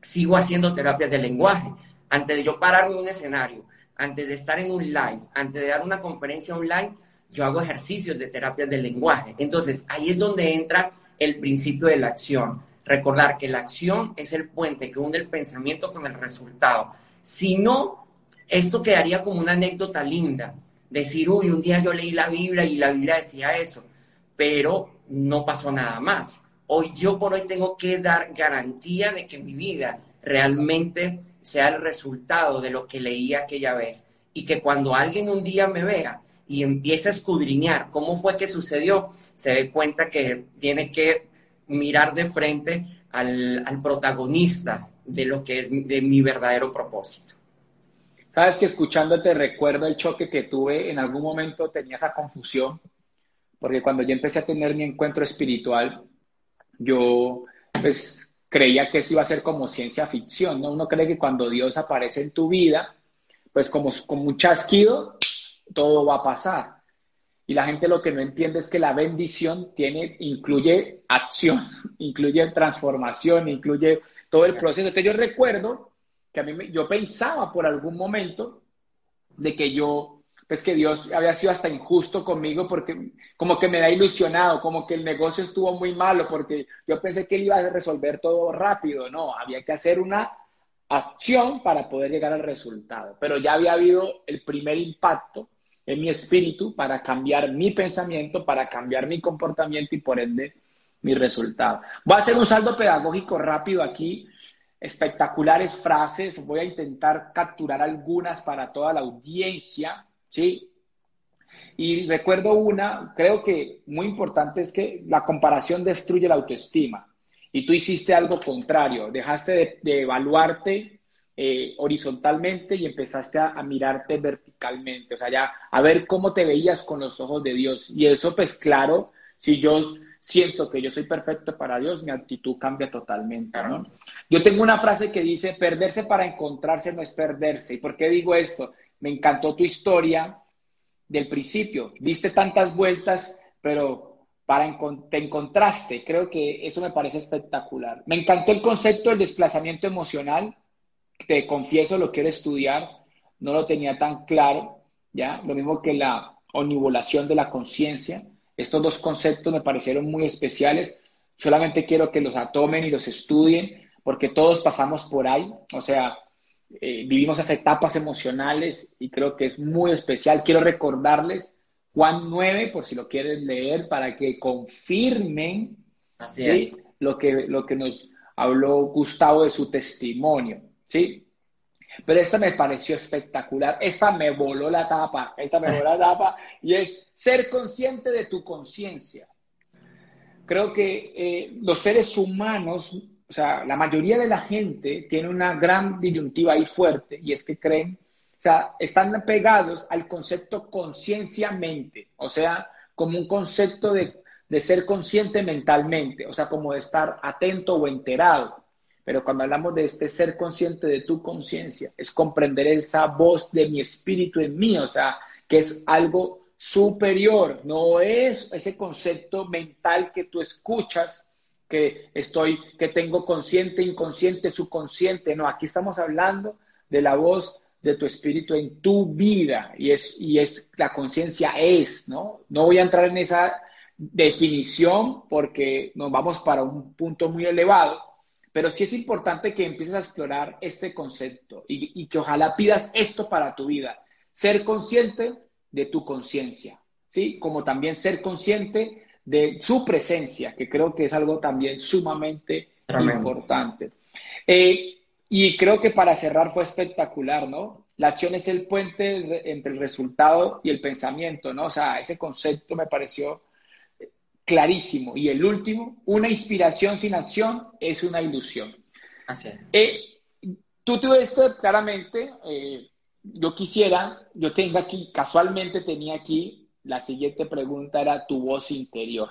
sigo haciendo terapias de lenguaje. Antes de yo pararme en un escenario, antes de estar en un live, antes de dar una conferencia online, yo hago ejercicios de terapias de lenguaje. Entonces, ahí es donde entra el principio de la acción. Recordar que la acción es el puente que une el pensamiento con el resultado. Si no, esto quedaría como una anécdota linda. Decir, uy, un día yo leí la Biblia y la Biblia decía eso, pero no pasó nada más. Hoy yo por hoy tengo que dar garantía de que mi vida realmente sea el resultado de lo que leí aquella vez y que cuando alguien un día me vea y empiece a escudriñar cómo fue que sucedió, se dé cuenta que tiene que mirar de frente al, al protagonista de lo que es de mi verdadero propósito. Sabes que escuchándote recuerdo el choque que tuve, en algún momento tenía esa confusión, porque cuando yo empecé a tener mi encuentro espiritual, yo pues creía que eso iba a ser como ciencia ficción, ¿no? Uno cree que cuando Dios aparece en tu vida, pues como, como un chasquido, todo va a pasar. Y la gente lo que no entiende es que la bendición tiene, incluye acción, incluye transformación, incluye todo el proceso. Entonces yo recuerdo que a mí yo pensaba por algún momento de que yo, pues que Dios había sido hasta injusto conmigo porque como que me da ilusionado, como que el negocio estuvo muy malo porque yo pensé que él iba a resolver todo rápido, no, había que hacer una acción para poder llegar al resultado, pero ya había habido el primer impacto en mi espíritu para cambiar mi pensamiento, para cambiar mi comportamiento y por ende mi resultado. Voy a hacer un saldo pedagógico rápido aquí. Espectaculares frases, voy a intentar capturar algunas para toda la audiencia, ¿sí? Y recuerdo una, creo que muy importante es que la comparación destruye la autoestima. Y tú hiciste algo contrario, dejaste de, evaluarte eh, horizontalmente y empezaste a, a, mirarte verticalmente, o sea, ya a ver cómo te veías con los ojos de Dios. Y eso, pues claro, si yo siento que yo soy perfecto para Dios, mi actitud cambia totalmente, ¿no? Yo tengo una frase que dice, perderse para encontrarse no es perderse. ¿Y por qué digo esto? Me encantó tu historia del principio. Diste tantas vueltas, pero para te encontraste. Creo que eso me parece espectacular. Me encantó el concepto del desplazamiento emocional. Te confieso, lo quiero estudiar. No lo tenía tan claro, ¿ya? Lo mismo que la omnivolación de la conciencia estos dos conceptos me parecieron muy especiales. Solamente quiero que los atomen y los estudien, porque todos pasamos por ahí. O sea, eh, vivimos esas etapas emocionales y creo que es muy especial. Quiero recordarles Juan 9, por si lo quieren leer, para que confirmen lo, que, lo que nos habló Gustavo de su testimonio. ¿sí? Pero esta me pareció espectacular. Esta me voló la tapa. Esta me voló la tapa. Y es ser consciente de tu conciencia. Creo que eh, los seres humanos o sea, la mayoría de la gente tiene una gran disyuntiva ahí fuerte y es que creen, o sea, están pegados al concepto conciencia-mente, o sea, como un concepto de, de ser consciente mentalmente, o sea, como de estar atento o enterado. Pero cuando hablamos de este ser consciente de tu conciencia, es comprender esa voz de mi espíritu en mí, o sea, que es algo superior, no es ese concepto mental que tú escuchas, que estoy, que tengo consciente, inconsciente, subconsciente, no, aquí estamos hablando de la voz de tu espíritu en tu vida y es, y es la conciencia es, ¿no? No voy a entrar en esa definición porque nos vamos para un punto muy elevado, pero sí es importante que empieces a explorar este concepto y, que ojalá pidas esto para tu vida. Ser consciente de tu conciencia, ¿sí? Como también ser consciente de su presencia, que creo que es algo también sumamente importante. Eh, y creo que para cerrar fue espectacular, ¿no? La acción es el puente entre el resultado y el pensamiento, ¿no? O sea, ese concepto me pareció clarísimo. Y el último, una inspiración sin acción es una ilusión. Así eh, tú te esto claramente. Eh, yo quisiera, yo tengo aquí, casualmente tenía aquí, la siguiente pregunta era tu voz interior.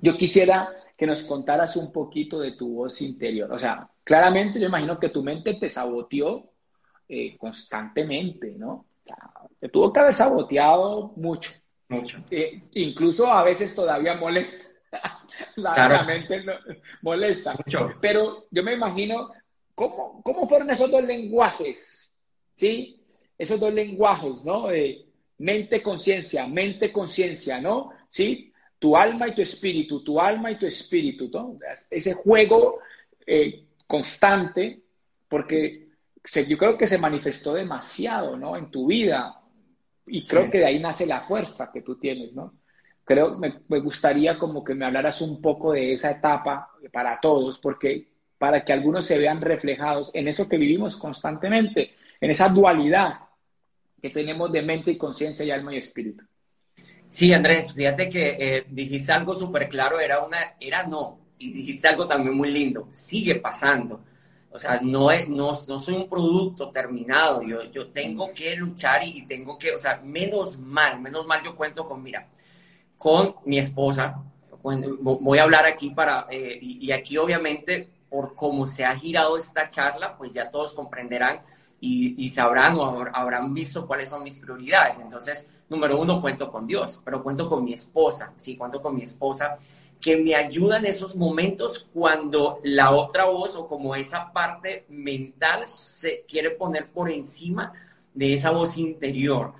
Yo quisiera que nos contaras un poquito de tu voz interior. O sea, claramente yo imagino que tu mente te saboteó eh, constantemente, ¿no? O sea, te tuvo que haber saboteado mucho. Mucho. Eh, incluso a veces todavía molesta. la, mente molesta. Mucho. Pero yo me imagino cómo, cómo fueron esos dos lenguajes, ¿sí? Esos dos lenguajes, ¿no? Mente, conciencia, mente, conciencia, ¿no? ¿Sí? Tu alma y tu espíritu, tu alma y tu espíritu, ¿no? Ese juego eh, constante, porque yo creo que se manifestó demasiado, ¿no? En tu vida, y creo que de ahí nace la fuerza que tú tienes, ¿no? Creo, me, me gustaría como que me hablaras un poco de esa etapa para todos, porque para que algunos se vean reflejados en eso que vivimos constantemente, en esa dualidad que tenemos de mente y conciencia y alma y espíritu. Sí, Andrés, fíjate que eh, dijiste algo súper claro, era una, era no, y dijiste algo también muy lindo, sigue pasando. O sea, no, es, no, no soy un producto terminado, yo, yo tengo que luchar y, tengo que, o sea, menos mal, menos mal yo cuento con, mira, con mi esposa, voy a hablar aquí para, eh, y, aquí obviamente por cómo se ha girado esta charla, pues ya todos comprenderán y, sabrán o habrán visto cuáles son mis prioridades. Entonces, número uno, cuento con Dios, pero cuento con mi esposa, sí, cuento con mi esposa que me ayuda en esos momentos cuando la otra voz o como esa parte mental se quiere poner por encima de esa voz interior.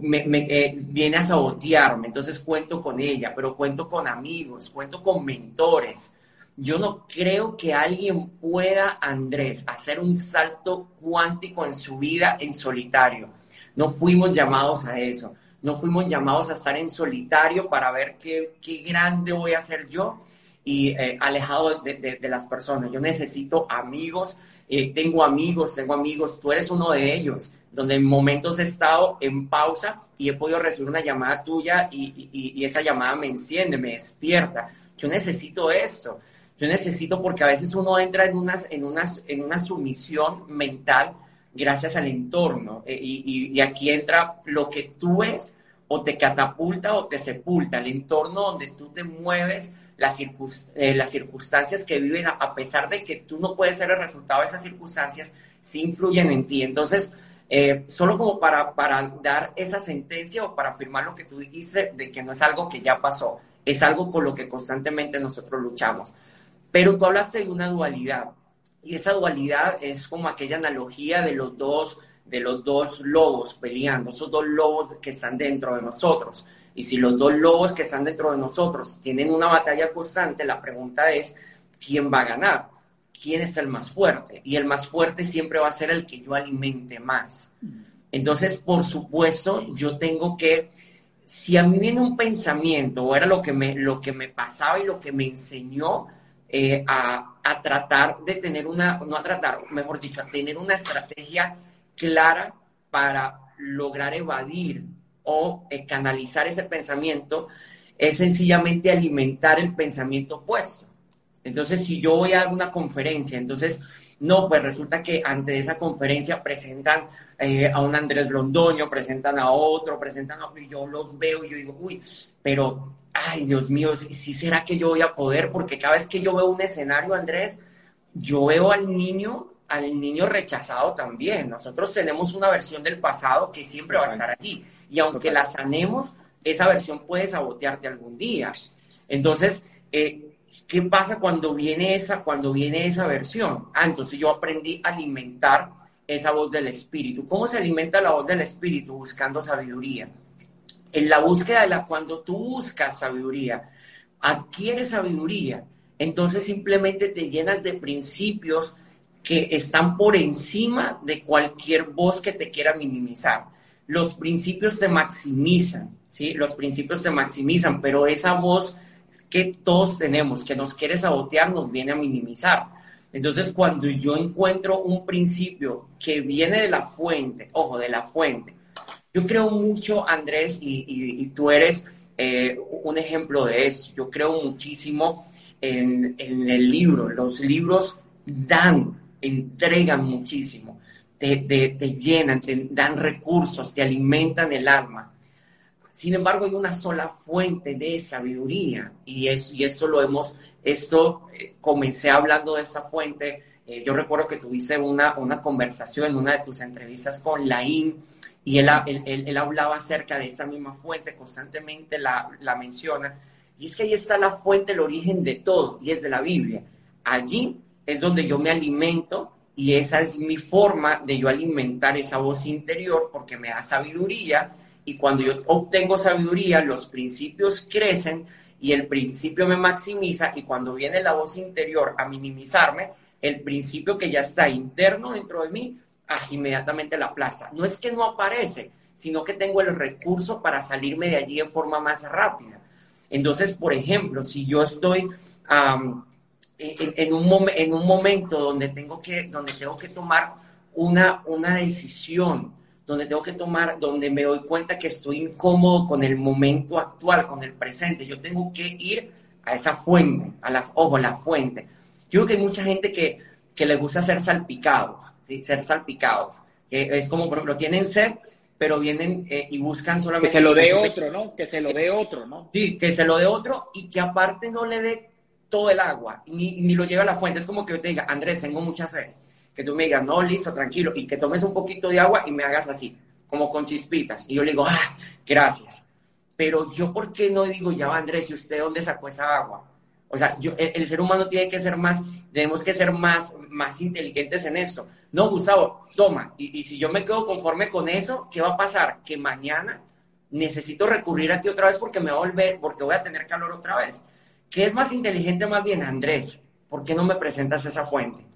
Me, eh, viene a sabotearme, entonces cuento con ella, pero cuento con amigos, cuento con mentores. Yo no creo que alguien pueda, Andrés, hacer un salto cuántico en su vida en solitario. No fuimos llamados a eso no fuimos llamados a estar en solitario para ver qué, qué grande voy a ser yo y eh, alejado de, de, las personas. Yo necesito amigos, eh, tengo amigos, tengo amigos, tú eres uno de ellos, donde en momentos he estado en pausa y he podido recibir una llamada tuya y, y, y esa llamada me enciende, me despierta. Yo necesito eso. Yo necesito porque a veces uno entra en, unas, en, unas, en una sumisión mental gracias al entorno. Eh, y, aquí entra lo que tú ves o te catapulta o te sepulta, el entorno donde tú te mueves, las, eh, las circunstancias que viven, a, pesar de que tú no puedes ser el resultado de esas circunstancias, sí influyen en ti. Entonces, eh, solo como para, para dar esa sentencia o para afirmar lo que tú dijiste de que no es algo que ya pasó, es algo con lo que constantemente nosotros luchamos. Pero tú hablaste de una dualidad y esa dualidad es como aquella analogía de los dos, de los dos lobos peleando, esos dos lobos que están dentro de nosotros. Y si los dos lobos que están dentro de nosotros tienen una batalla constante, la pregunta es, ¿quién va a ganar? ¿Quién es el más fuerte? Y el más fuerte siempre va a ser el que yo alimente más. Entonces, por supuesto, yo tengo que, si a mí viene un pensamiento, o era lo que me, lo que me pasaba y lo que me enseñó eh, a, tratar de tener una, no a tratar, mejor dicho, a tener una estrategia clara para lograr evadir o eh, canalizar ese pensamiento, es sencillamente alimentar el pensamiento opuesto. Entonces, si yo voy a una conferencia, entonces, no, pues resulta que ante esa conferencia presentan eh, a un Andrés Londoño, presentan a otro, presentan a otro, y yo los veo y digo, uy, pero, ay, Dios mío, ¿sí, será que yo voy a poder? Porque cada vez que yo veo un escenario, Andrés, yo veo al niño, al niño rechazado también. Nosotros tenemos una versión del pasado que siempre va a estar allí. Y aunque la sanemos, esa versión puede sabotearte algún día. Entonces, eh, ¿qué pasa cuando viene esa, cuando viene esa versión? Ah, entonces yo aprendí a alimentar esa voz del espíritu. ¿Cómo se alimenta la voz del espíritu? Buscando sabiduría. En la búsqueda de la, cuando tú buscas sabiduría, adquieres sabiduría, entonces simplemente te llenas de principios que están por encima de cualquier voz que te quiera minimizar. Los principios se maximizan, ¿sí? Los principios se maximizan, pero esa voz que todos tenemos, que nos quiere sabotear, nos viene a minimizar. Entonces, cuando yo encuentro un principio que viene de la fuente, ojo, de la fuente, yo creo mucho, Andrés, y, tú eres eh, un ejemplo de eso, yo creo muchísimo en, el libro, los libros dan, entregan muchísimo, te, llenan, te dan recursos, te alimentan el alma. Sin embargo, hay una sola fuente de sabiduría y, es, y eso lo hemos, esto, eh, comencé hablando de esa fuente. Eh, yo recuerdo que tuviste una, una conversación en una de tus entrevistas con Laín y él, hablaba acerca de esa misma fuente, constantemente la, la menciona. Y es que ahí está la fuente, el origen de todo, y es de la Biblia. Allí es donde yo me alimento y esa es mi forma de yo alimentar esa voz interior porque me da sabiduría y cuando yo obtengo sabiduría, los principios crecen y el principio me maximiza y cuando viene la voz interior a minimizarme, el principio que ya está interno dentro de mí, inmediatamente la plaza. No es que no aparece, sino que tengo el recurso para salirme de allí en forma más rápida. Entonces, por ejemplo, si yo estoy en, un en un momento donde tengo que, donde tengo que tomar una, una decisión, donde tengo que tomar, donde me doy cuenta que estoy incómodo con el momento actual, con el presente. Yo tengo que ir a esa fuente, a la, ojo, la fuente. Yo creo que hay mucha gente que, que le gusta ser salpicados, ¿sí? ser salpicados. Que es como, por ejemplo, tienen sed, pero vienen eh, y buscan solamente... Que se lo dé otro, ¿no? Que se lo dé otro, ¿no? Sí, que se lo dé otro y que aparte no le dé todo el agua, ni, ni lo lleve a la fuente. Es como que yo te diga, Andrés, tengo mucha sed que tú me digas, no, listo, tranquilo, y que tomes un poquito de agua y me hagas así, como con chispitas. Y yo le digo, ah, gracias. Pero yo, ¿por qué no digo, ya va Andrés, ¿y usted dónde sacó esa agua? O sea, el, ser humano tiene que ser más, tenemos que ser más, más inteligentes en eso. No, Gustavo, toma. Y, si yo me quedo conforme con eso, ¿qué va a pasar? Que mañana necesito recurrir a ti otra vez porque me voy a volver, porque voy a tener calor otra vez. ¿Qué es más inteligente más bien, Andrés? ¿por qué no me presentas esa fuente?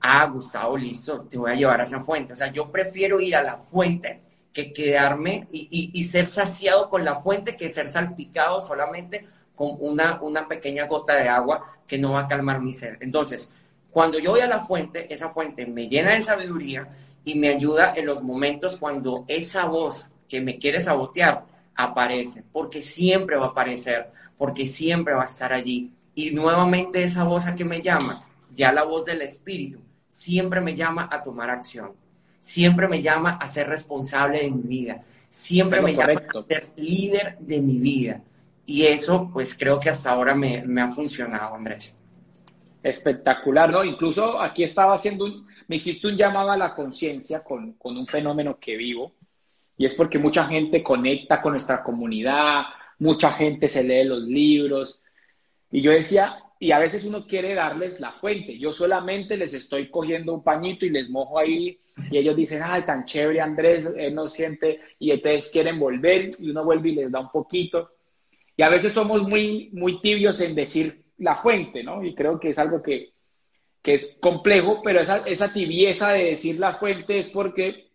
Ah, Gustavo, listo, te voy a llevar a esa fuente. O sea, yo prefiero ir a la fuente que quedarme y, ser saciado con la fuente que ser salpicado solamente con una, una pequeña gota de agua que no va a calmar mi sed. Entonces, cuando yo voy a la fuente, esa fuente me llena de sabiduría y me ayuda en los momentos cuando esa voz que me quiere sabotear aparece, porque siempre va a aparecer, porque siempre va a estar allí. Y nuevamente esa voz a que me llama, ya la voz del Espíritu, siempre me llama a tomar acción, siempre me llama a ser responsable de mi vida, siempre me llama a ser líder de mi vida. Y eso, pues creo que hasta ahora me, ha funcionado, Andrés. Espectacular, ¿no? Incluso aquí estaba haciendo un, me hiciste un llamado a la conciencia con, con un fenómeno que vivo, y es porque mucha gente conecta con nuestra comunidad, mucha gente se lee los libros, y yo decía, y a veces uno quiere darles la fuente. Yo solamente les estoy cogiendo un pañito y les mojo ahí y ellos dicen, ay, tan chévere Andrés, él no siente y entonces quieren volver y uno vuelve y les da un poquito. Y a veces somos muy, muy tibios en decir la fuente, ¿no? Y creo que es algo que, que es complejo, pero esa, esa tibieza de decir la fuente es porque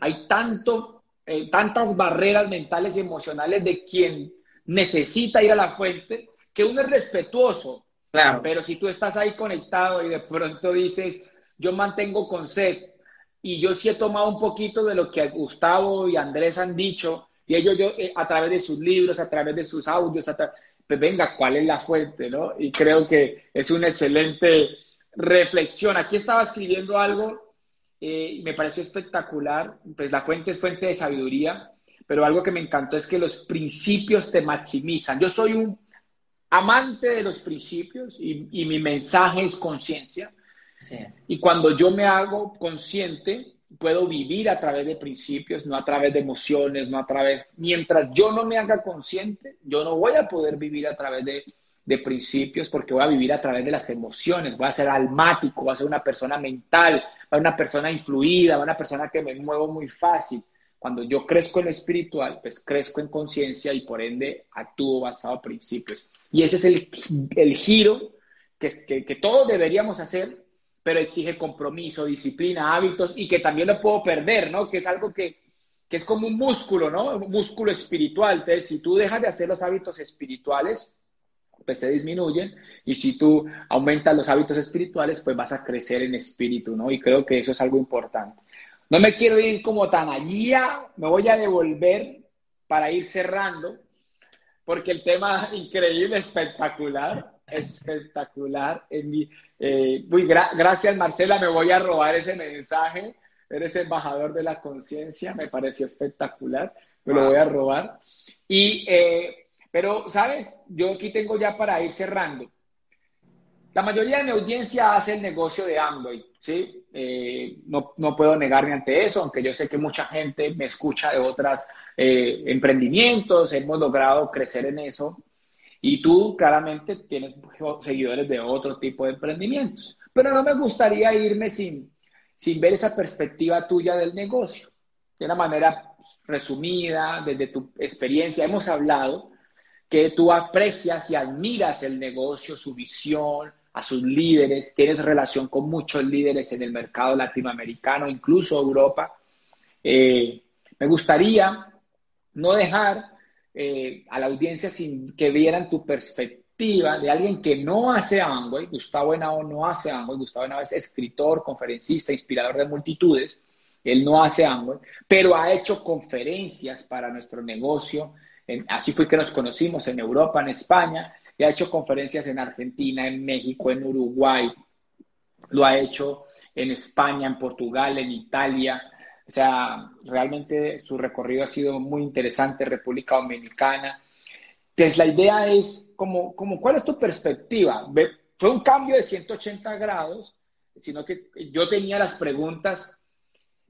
hay tanto, eh, tantas barreras mentales y emocionales de quien necesita ir a la fuente que uno es respetuoso, claro. pero si tú estás ahí conectado y de pronto dices, yo mantengo con sed y yo sí he tomado un poquito de lo que Gustavo y Andrés han dicho Y ellos, yo, eh, a través de sus libros, a través de sus audios, pues venga, ¿cuál es la fuente? ¿no? Y creo que es una excelente reflexión. Aquí estaba escribiendo algo eh, y me pareció espectacular. Pues la fuente es fuente de sabiduría, pero algo que me encantó es que los principios te maximizan. Yo soy un amante de los principios y, y mi mensaje es conciencia. Y cuando yo me hago consciente, puedo vivir a través de principios, no a través de emociones, no a través... Mientras yo no me haga consciente, yo no voy a poder vivir a través de, de principios porque voy a vivir a través de las emociones, voy a ser almático, voy a ser una persona mental, voy a una persona influida, voy a una persona que me muevo muy fácil. Cuando yo crezco en lo espiritual, pues crezco en conciencia y por ende actúo basado en principios. Y ese es el, el giro que, que, que todos deberíamos hacer pero exige compromiso, disciplina, hábitos y que también lo puedo perder, ¿no? Que es algo que, que es como un músculo, ¿no? Un músculo espiritual. Entonces, si tú dejas de hacer los hábitos espirituales, pues se disminuyen y si tú aumentas los hábitos espirituales, pues vas a crecer en espíritu, ¿no? Y creo que eso es algo importante. No me quiero ir como tan allá, me voy a devolver para ir cerrando, porque el tema increíble, espectacular, espectacular. En mi, eh, gracias, Marcela, me voy a robar ese mensaje. Eres embajador de la conciencia, me pareció espectacular, me lo voy a robar. Y, eh, pero, ¿sabes? Yo aquí tengo ya para ir cerrando. La mayoría de mi audiencia hace el negocio de Android, ¿sí? Eh, no, no, puedo negarme ante eso, aunque yo sé que mucha gente me escucha de otros emprendimientos, hemos logrado crecer en eso. Y tú claramente tienes seguidores de otro tipo de emprendimientos. Pero no me gustaría irme sin, sin ver esa perspectiva tuya del negocio. De una manera resumida, desde tu experiencia, hemos hablado que tú aprecias y admiras el negocio, su visión, a sus líderes, tienes relación con muchos líderes en el mercado latinoamericano, incluso Europa. Eh, me gustaría no dejar eh, a la audiencia sin que vieran tu perspectiva de alguien que no hace Amway. Gustavo Henao no hace Amway. Gustavo Henao es escritor, conferencista, inspirador de multitudes. Él no hace Amway, pero ha hecho conferencias para nuestro negocio. así fue que nos conocimos en Europa, en España, y ha hecho conferencias en Argentina, en México, en Uruguay. Lo ha hecho en España, en Portugal, en Italia, o sea, realmente su recorrido ha sido muy interesante, República Dominicana. Pues la idea es, como, como ¿cuál es tu perspectiva? Fue un cambio de 180 grados, sino que yo tenía las preguntas,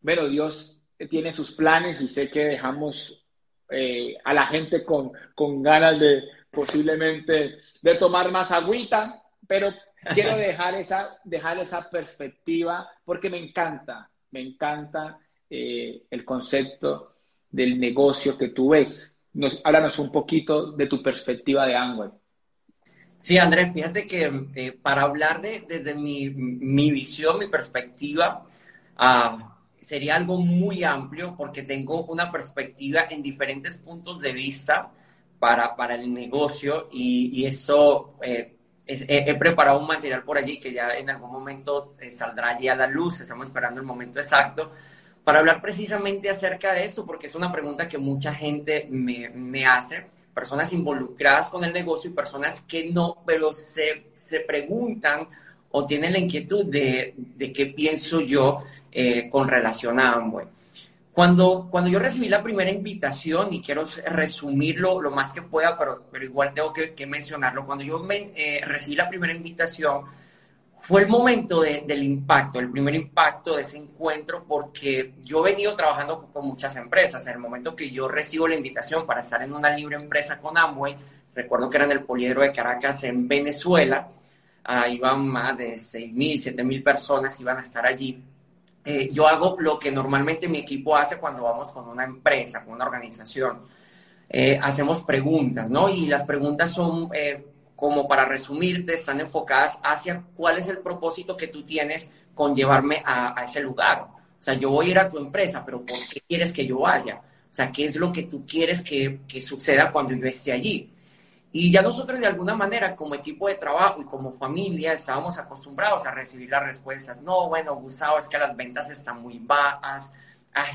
bueno, Dios tiene sus planes y sé que dejamos eh, a la gente con, con ganas de posiblemente de tomar más agüita, pero quiero dejar esa, dejar esa perspectiva porque me encanta, me encanta eh, el concepto del negocio que tú ves. Nos, háblanos un poquito de tu perspectiva de Amway. Sí, Andrés, fíjate que eh, para hablar de, desde mi, mi, visión, mi perspectiva, ah, sería algo muy amplio porque tengo una perspectiva en diferentes puntos de vista para, para el negocio y, y eso eh, he, preparado un material por allí que ya en algún momento saldrá allí a la luz, estamos esperando el momento exacto, para hablar precisamente acerca de eso, porque es una pregunta que mucha gente me, me hace, personas involucradas con el negocio y personas que no, pero se, se preguntan o tienen la inquietud de, de qué pienso yo eh, con relación a Amway. Cuando, cuando yo recibí la primera invitación, y quiero resumirlo lo más que pueda, pero, pero igual tengo que, que mencionarlo, cuando yo me, eh, recibí la primera invitación, fue el momento del impacto, el primer impacto de ese encuentro, porque yo he venido trabajando con muchas empresas. En el momento que yo recibo la invitación para estar en una libre empresa con Amway, recuerdo que era en el Poliedro de Caracas, en Venezuela, uh, iban más de 6.000, 7.000 personas, iban a estar allí. Eh, yo hago lo que normalmente mi equipo hace cuando vamos con una empresa, con una organización. Eh, hacemos preguntas, ¿no? Y las preguntas son eh, como para resumirte, están enfocadas hacia cuál es el propósito que tú tienes con llevarme a, ese lugar. O sea, yo voy a ir a tu empresa, pero ¿por qué quieres que yo vaya? O sea, ¿qué es lo que tú quieres que, que suceda cuando yo esté allí? Y ya nosotros de alguna manera como equipo de trabajo y como familia estábamos acostumbrados a recibir las respuestas. No, bueno, Gustavo, es que las ventas están muy bajas,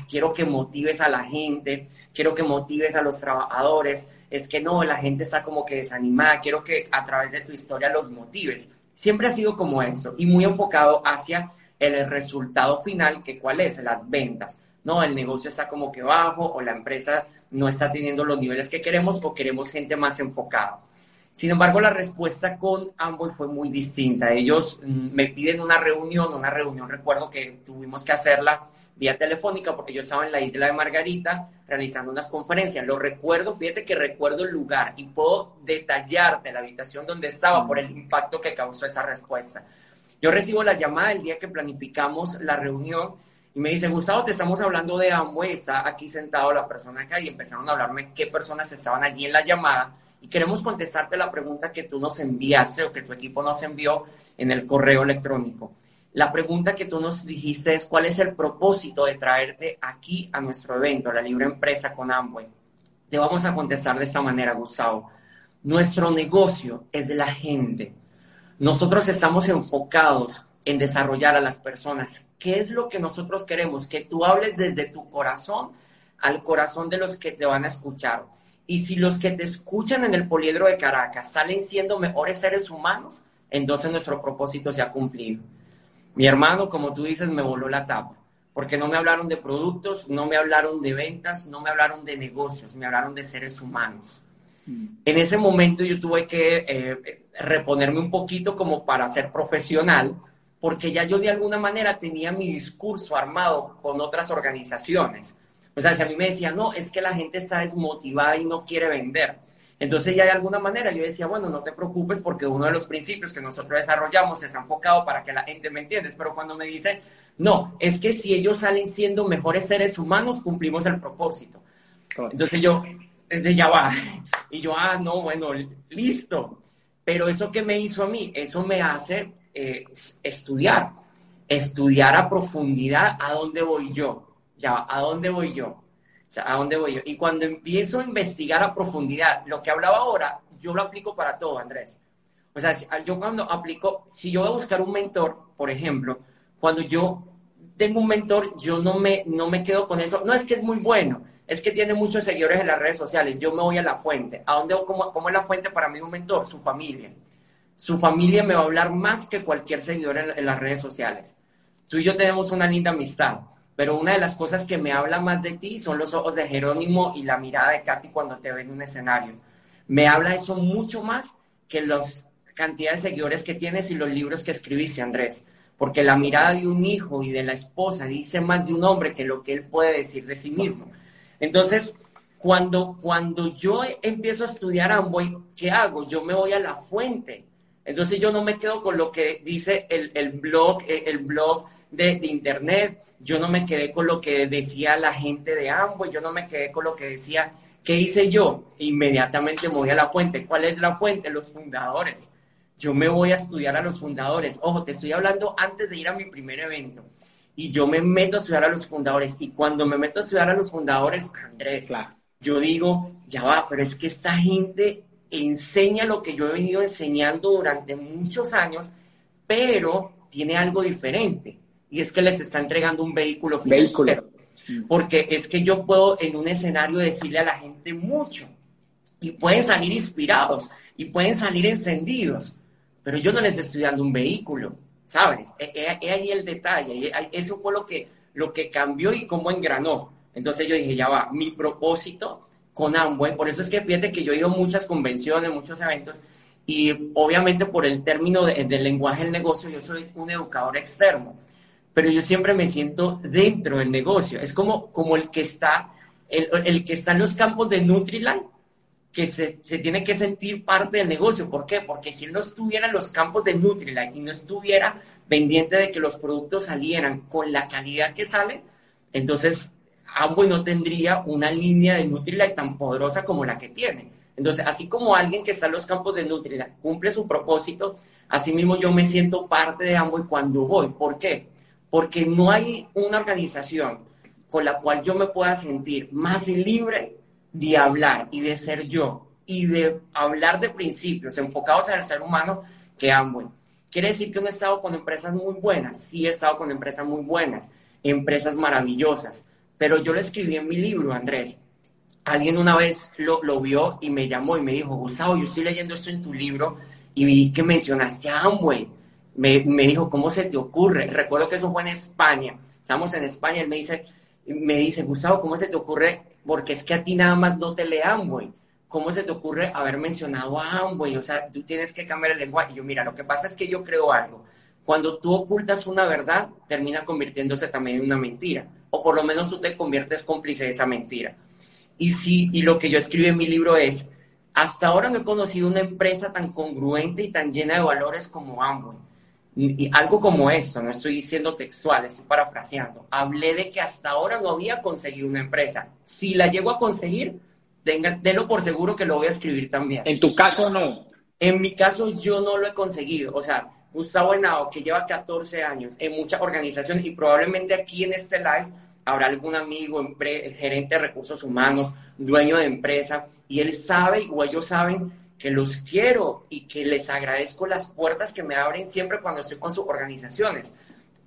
quiero que motives a la gente, quiero que motives a los trabajadores, es que no, la gente está como que desanimada, quiero que a través de tu historia los motives. Siempre ha sido como eso y muy enfocado hacia el resultado final, que cuál es, las ventas. No, el negocio está como que bajo o la empresa no está teniendo los niveles que queremos o queremos gente más enfocada. Sin embargo, la respuesta con Amboy fue muy distinta. Ellos mm, me piden una reunión, una reunión, recuerdo que tuvimos que hacerla vía telefónica porque yo estaba en la isla de Margarita realizando unas conferencias. Lo recuerdo, fíjate que recuerdo el lugar y puedo detallarte la habitación donde estaba por el impacto que causó esa respuesta. Yo recibo la llamada el día que planificamos la reunión y me dice, Gustavo, te estamos hablando de Amway, está aquí sentado la persona acá y empezaron a hablarme qué personas estaban allí en la llamada y queremos contestarte la pregunta que tú nos enviaste o que tu equipo nos envió en el correo electrónico. La pregunta que tú nos dijiste es cuál es el propósito de traerte aquí a nuestro evento, la libre empresa con Amway. Te vamos a contestar de esta manera, Gustavo. Nuestro negocio es de la gente. Nosotros estamos enfocados en desarrollar a las personas. ¿Qué es lo que nosotros queremos? Que tú hables desde tu corazón al corazón de los que te van a escuchar. Y si los que te escuchan en el poliedro de Caracas salen siendo mejores seres humanos, entonces nuestro propósito se ha cumplido. Mi hermano, como tú dices, me voló la tapa, porque no me hablaron de productos, no me hablaron de ventas, no me hablaron de negocios, me hablaron de seres humanos. Mm. En ese momento yo tuve que eh, reponerme un poquito como para ser profesional, porque ya yo de alguna manera tenía mi discurso armado con otras organizaciones. O sea, si a mí me decían, no, es que la gente está desmotivada y no quiere vender. Entonces ya de alguna manera yo decía, bueno, no te preocupes porque uno de los principios que nosotros desarrollamos es enfocado para que la gente me entienda. Pero cuando me dicen, no, es que si ellos salen siendo mejores seres humanos, cumplimos el propósito. Entonces yo, ya va. Y yo, ah, no, bueno, listo. Pero eso que me hizo a mí, eso me hace eh, estudiar, estudiar a profundidad a dónde voy yo, ya, a dónde voy yo, sea, a dónde voy yo. Y cuando empiezo a investigar a profundidad, lo que hablaba ahora, yo lo aplico para todo, Andrés. O sea, yo cuando aplico, si yo voy a buscar un mentor, por ejemplo, cuando yo tengo un mentor, yo no me, no me quedo con eso. No es que es muy bueno, es que tiene muchos seguidores en las redes sociales. Yo me voy a la fuente. ¿A dónde, cómo, cómo es la fuente para mí un mentor? Su familia su familia me va a hablar más que cualquier seguidor en, las redes sociales. Tú y yo tenemos una linda amistad, pero una de las cosas que me habla más de ti son los ojos de Jerónimo y la mirada de Katy cuando te ve en un escenario. Me habla eso mucho más que las cantidades de seguidores que tienes y los libros que escribiste, Andrés. Porque la mirada de un hijo y de la esposa dice más de un hombre que lo que él puede decir de sí mismo. Entonces, cuando, cuando yo empiezo a estudiar Amboy, ¿qué hago? Yo me voy a la fuente entonces yo no me quedo con lo que dice el, el blog, eh, el blog de, de, internet, yo no me quedé con lo que decía la gente de ambos, yo no me quedé con lo que decía, ¿qué hice yo? Inmediatamente me voy a la fuente. ¿Cuál es la fuente? Los fundadores. Yo me voy a estudiar a los fundadores. Ojo, te estoy hablando antes de ir a mi primer evento. Y yo me meto a estudiar a los fundadores. Y cuando me meto a estudiar a los fundadores, Andrés, yo digo, ya va, pero es que esta gente enseña lo que yo he venido enseñando durante muchos años, pero tiene algo diferente. Y es que les está entregando un vehículo Vehículo. Porque es que yo puedo en un escenario decirle a la gente mucho. Y pueden salir inspirados y pueden salir encendidos. Pero yo no les estoy dando un vehículo, ¿sabes? Es ahí el detalle. Eso fue lo que, lo que cambió y cómo engranó. Entonces yo dije, ya va, mi propósito con Amway. Por eso es que fíjate que yo he ido a muchas convenciones, muchos eventos, y obviamente por el término del lenguaje del negocio, yo soy un educador externo, pero yo siempre me siento dentro del negocio. Es como, como el que está, el, el que está en los campos de Nutrilite, que se, se, tiene que sentir parte del negocio. ¿Por qué? Porque si él no estuviera en los campos de Nutrilite y no estuviera pendiente de que los productos salieran con la calidad que sale, entonces Amway no tendría una línea de Nutrilite tan poderosa como la que tiene. Entonces, así como alguien que está en los campos de Nutrilite cumple su propósito, así mismo yo me siento parte de Amway cuando voy. ¿Por qué? Porque no hay una organización con la cual yo me pueda sentir más libre de hablar y de ser yo y de hablar de principios enfocados en el ser humano que Amway. ¿Quiere decir que he estado con empresas muy buenas? Sí he estado con empresas muy buenas, empresas maravillosas, pero yo lo escribí en mi libro, Andrés. Alguien una vez lo, lo vio y me llamó y me dijo, Gustavo, yo estoy leyendo esto en tu libro y vi que mencionaste a Amway. Me, me dijo, ¿cómo se te ocurre? Recuerdo que eso fue en España. Estamos en España, él me dice, me dice, Gustavo, ¿cómo se te ocurre? Porque es que a ti nada más no te lee Amway. ¿Cómo se te ocurre haber mencionado a Amway? O sea, tú tienes que cambiar el lenguaje. Y yo, mira, lo que pasa es que yo creo algo. Cuando tú ocultas una verdad, termina convirtiéndose también en una mentira. O por lo menos tú te conviertes cómplice de esa mentira. Y, sí, y lo que yo escribí en mi libro es, hasta ahora no he conocido una empresa tan congruente y tan llena de valores como Amway. Y algo como eso, no estoy diciendo textual, estoy parafraseando. Hablé de que hasta ahora no había conseguido una empresa. Si la llego a conseguir, tenga, tenlo por seguro que lo voy a escribir también. En tu caso, no. En mi caso, yo no lo he conseguido. O sea, Gustavo Henao, que lleva 14 años en muchas organizaciones y probablemente aquí en este live habrá algún amigo, gerente de recursos humanos, dueño de empresa, y él sabe o ellos saben que los quiero y que les agradezco las puertas que me abren siempre cuando estoy con sus organizaciones.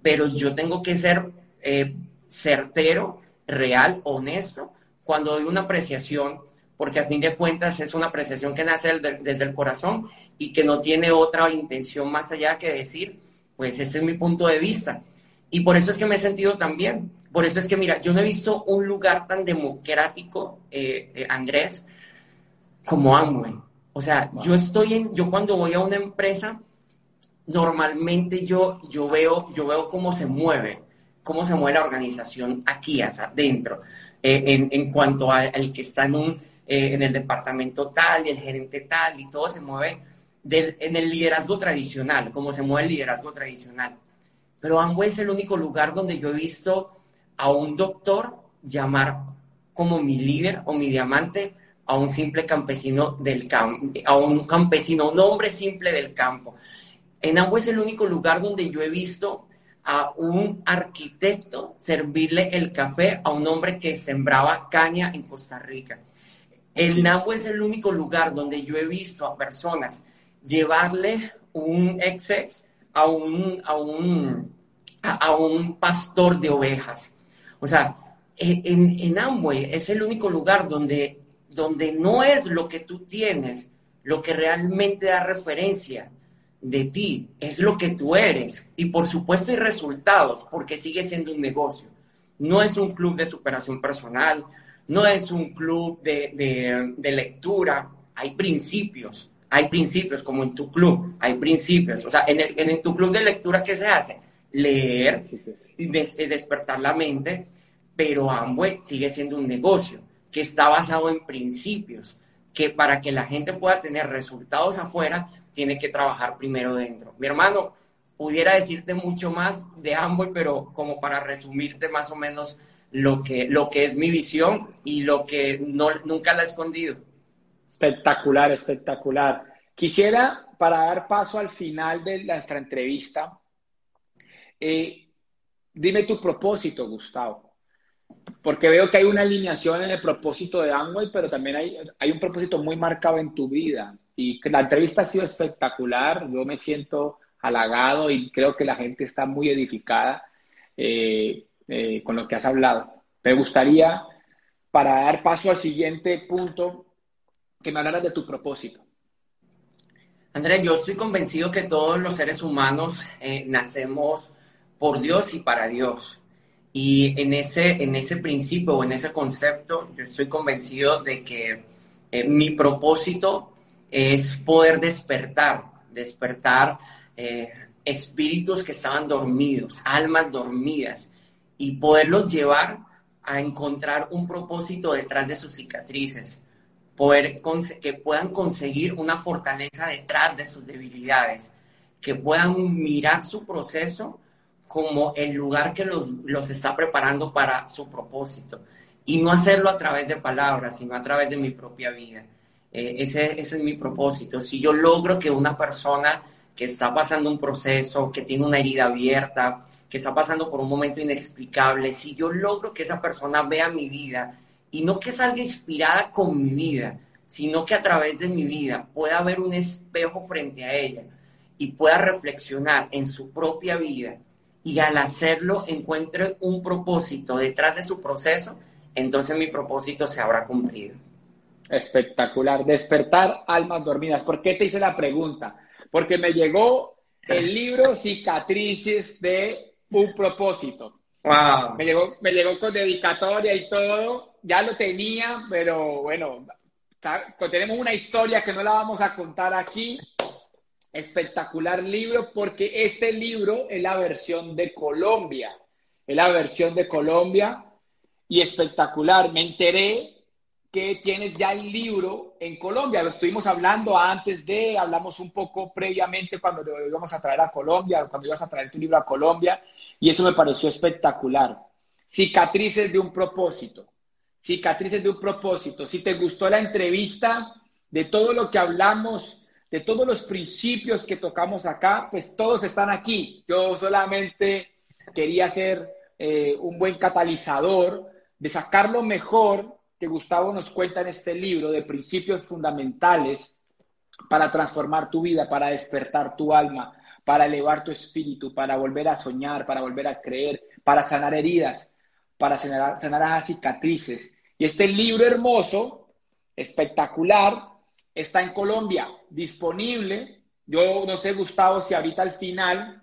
Pero yo tengo que ser eh, certero, real, honesto, cuando doy una apreciación, porque a fin de cuentas es una apreciación que nace desde el corazón y que no tiene otra intención más allá que decir, pues ese es mi punto de vista. Y por eso es que me he sentido tan bien. Por eso es que, mira, yo no he visto un lugar tan democrático, eh, eh, Andrés, como Amway. O sea, yo estoy en, yo cuando voy a una empresa, normalmente yo, yo, veo, yo veo cómo se mueve, cómo se mueve la organización aquí, o sea, dentro, eh, en, en, cuanto al que está en, un, en el departamento tal y el gerente tal y todo se mueve en el liderazgo tradicional, como se mueve el liderazgo tradicional. Pero Amway es el único lugar donde yo he visto a un doctor llamar como mi líder o mi diamante a un simple campesino del a un campesino, un hombre simple del campo. En Amway es el único lugar donde yo he visto a un arquitecto servirle el café a un hombre que sembraba caña en Costa Rica. El NAMBO es el único lugar donde yo he visto a personas llevarle un exceso a un, a un, a, un pastor de ovejas. O sea, en, en Amway es el único lugar donde, donde no es lo que tú tienes lo que realmente da referencia de ti, es lo que tú eres. Y por supuesto hay resultados, porque sigue siendo un negocio. No es un club de superación personal, no es un club de, de, de lectura, hay principios hay principios, como en tu club, hay principios. O sea, en, el, en tu club de lectura, ¿qué se hace? Leer y eh, despertar la mente, pero Amway sigue siendo un negocio que está basado en principios, que para que la gente pueda tener resultados afuera, tiene que trabajar primero dentro. Mi hermano, pudiera decirte mucho más de Amway, pero como para resumirte más o menos lo que, lo que es mi visión y lo que no, nunca la he escondido. Espectacular, espectacular. Quisiera, para dar paso al final de nuestra entrevista, eh, dime tu propósito, Gustavo. Porque veo que hay una alineación en el propósito de Amway, pero también hay, hay un propósito muy marcado en tu vida. Y la entrevista ha sido espectacular. Yo me siento halagado y creo que la gente está muy edificada eh, eh, con lo que has hablado. Me gustaría, para dar paso al siguiente punto, que me hablaras de tu propósito. Andrés, yo estoy convencido que todos los seres humanos eh, nacemos por Dios y para Dios. Y en ese, en ese principio o en ese concepto, yo estoy convencido de que eh, mi propósito es poder despertar, despertar eh, espíritus que estaban dormidos, almas dormidas, y poderlos llevar a encontrar un propósito detrás de sus cicatrices, poder que puedan conseguir una fortaleza detrás de sus debilidades, que puedan mirar su proceso como el lugar que los, los está preparando para su propósito y no hacerlo a través de palabras, sino a través de mi propia vida. Eh, ese, ese es mi propósito. Si yo logro que una persona que está pasando un proceso, que tiene una herida abierta, que está pasando por un momento inexplicable, si yo logro que esa persona vea mi vida y no que salga inspirada con mi vida, sino que a través de mi vida pueda ver un espejo frente a ella y pueda reflexionar en su propia vida y al hacerlo encuentre un propósito detrás de su proceso, entonces mi propósito se habrá cumplido. Espectacular. Despertar almas dormidas. ¿Por qué te hice la pregunta? Porque me llegó el libro Cicatrices de un propósito. Wow. Me llegó, me llegó con dedicatoria y todo. Ya lo tenía, pero bueno, tenemos una historia que no la vamos a contar aquí. Espectacular libro porque este libro es la versión de Colombia. Es la versión de Colombia y espectacular. Me enteré que tienes ya el libro en Colombia. Lo estuvimos hablando antes de, hablamos un poco previamente cuando lo íbamos a traer a Colombia, cuando ibas a traer tu libro a Colombia, y eso me pareció espectacular. Cicatrices de un propósito. Cicatrices de un propósito. Si te gustó la entrevista, de todo lo que hablamos, de todos los principios que tocamos acá, pues todos están aquí. Yo solamente quería ser eh, un buen catalizador de sacar lo mejor que Gustavo nos cuenta en este libro de principios fundamentales para transformar tu vida, para despertar tu alma, para elevar tu espíritu, para volver a soñar, para volver a creer, para sanar heridas, para sanar, sanar cicatrices. Y este libro hermoso, espectacular, está en Colombia, disponible. Yo no sé, Gustavo, si ahorita al final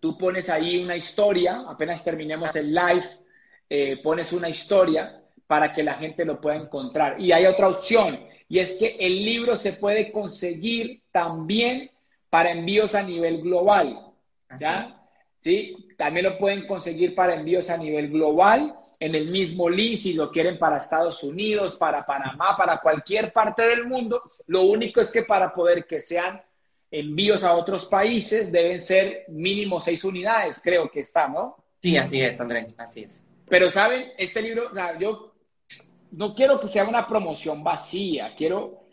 tú pones ahí una historia, apenas terminemos el live, eh, pones una historia para que la gente lo pueda encontrar. Y hay otra opción, y es que el libro se puede conseguir también para envíos a nivel global. ¿Ya? ¿Sí? También lo pueden conseguir para envíos a nivel global en el mismo link si lo quieren para Estados Unidos, para Panamá, para cualquier parte del mundo. Lo único es que para poder que sean envíos a otros países deben ser mínimo seis unidades, creo que está, ¿no? Sí, así es, Andrés, así es. Pero, ¿saben? Este libro, yo no quiero que sea una promoción vacía, quiero,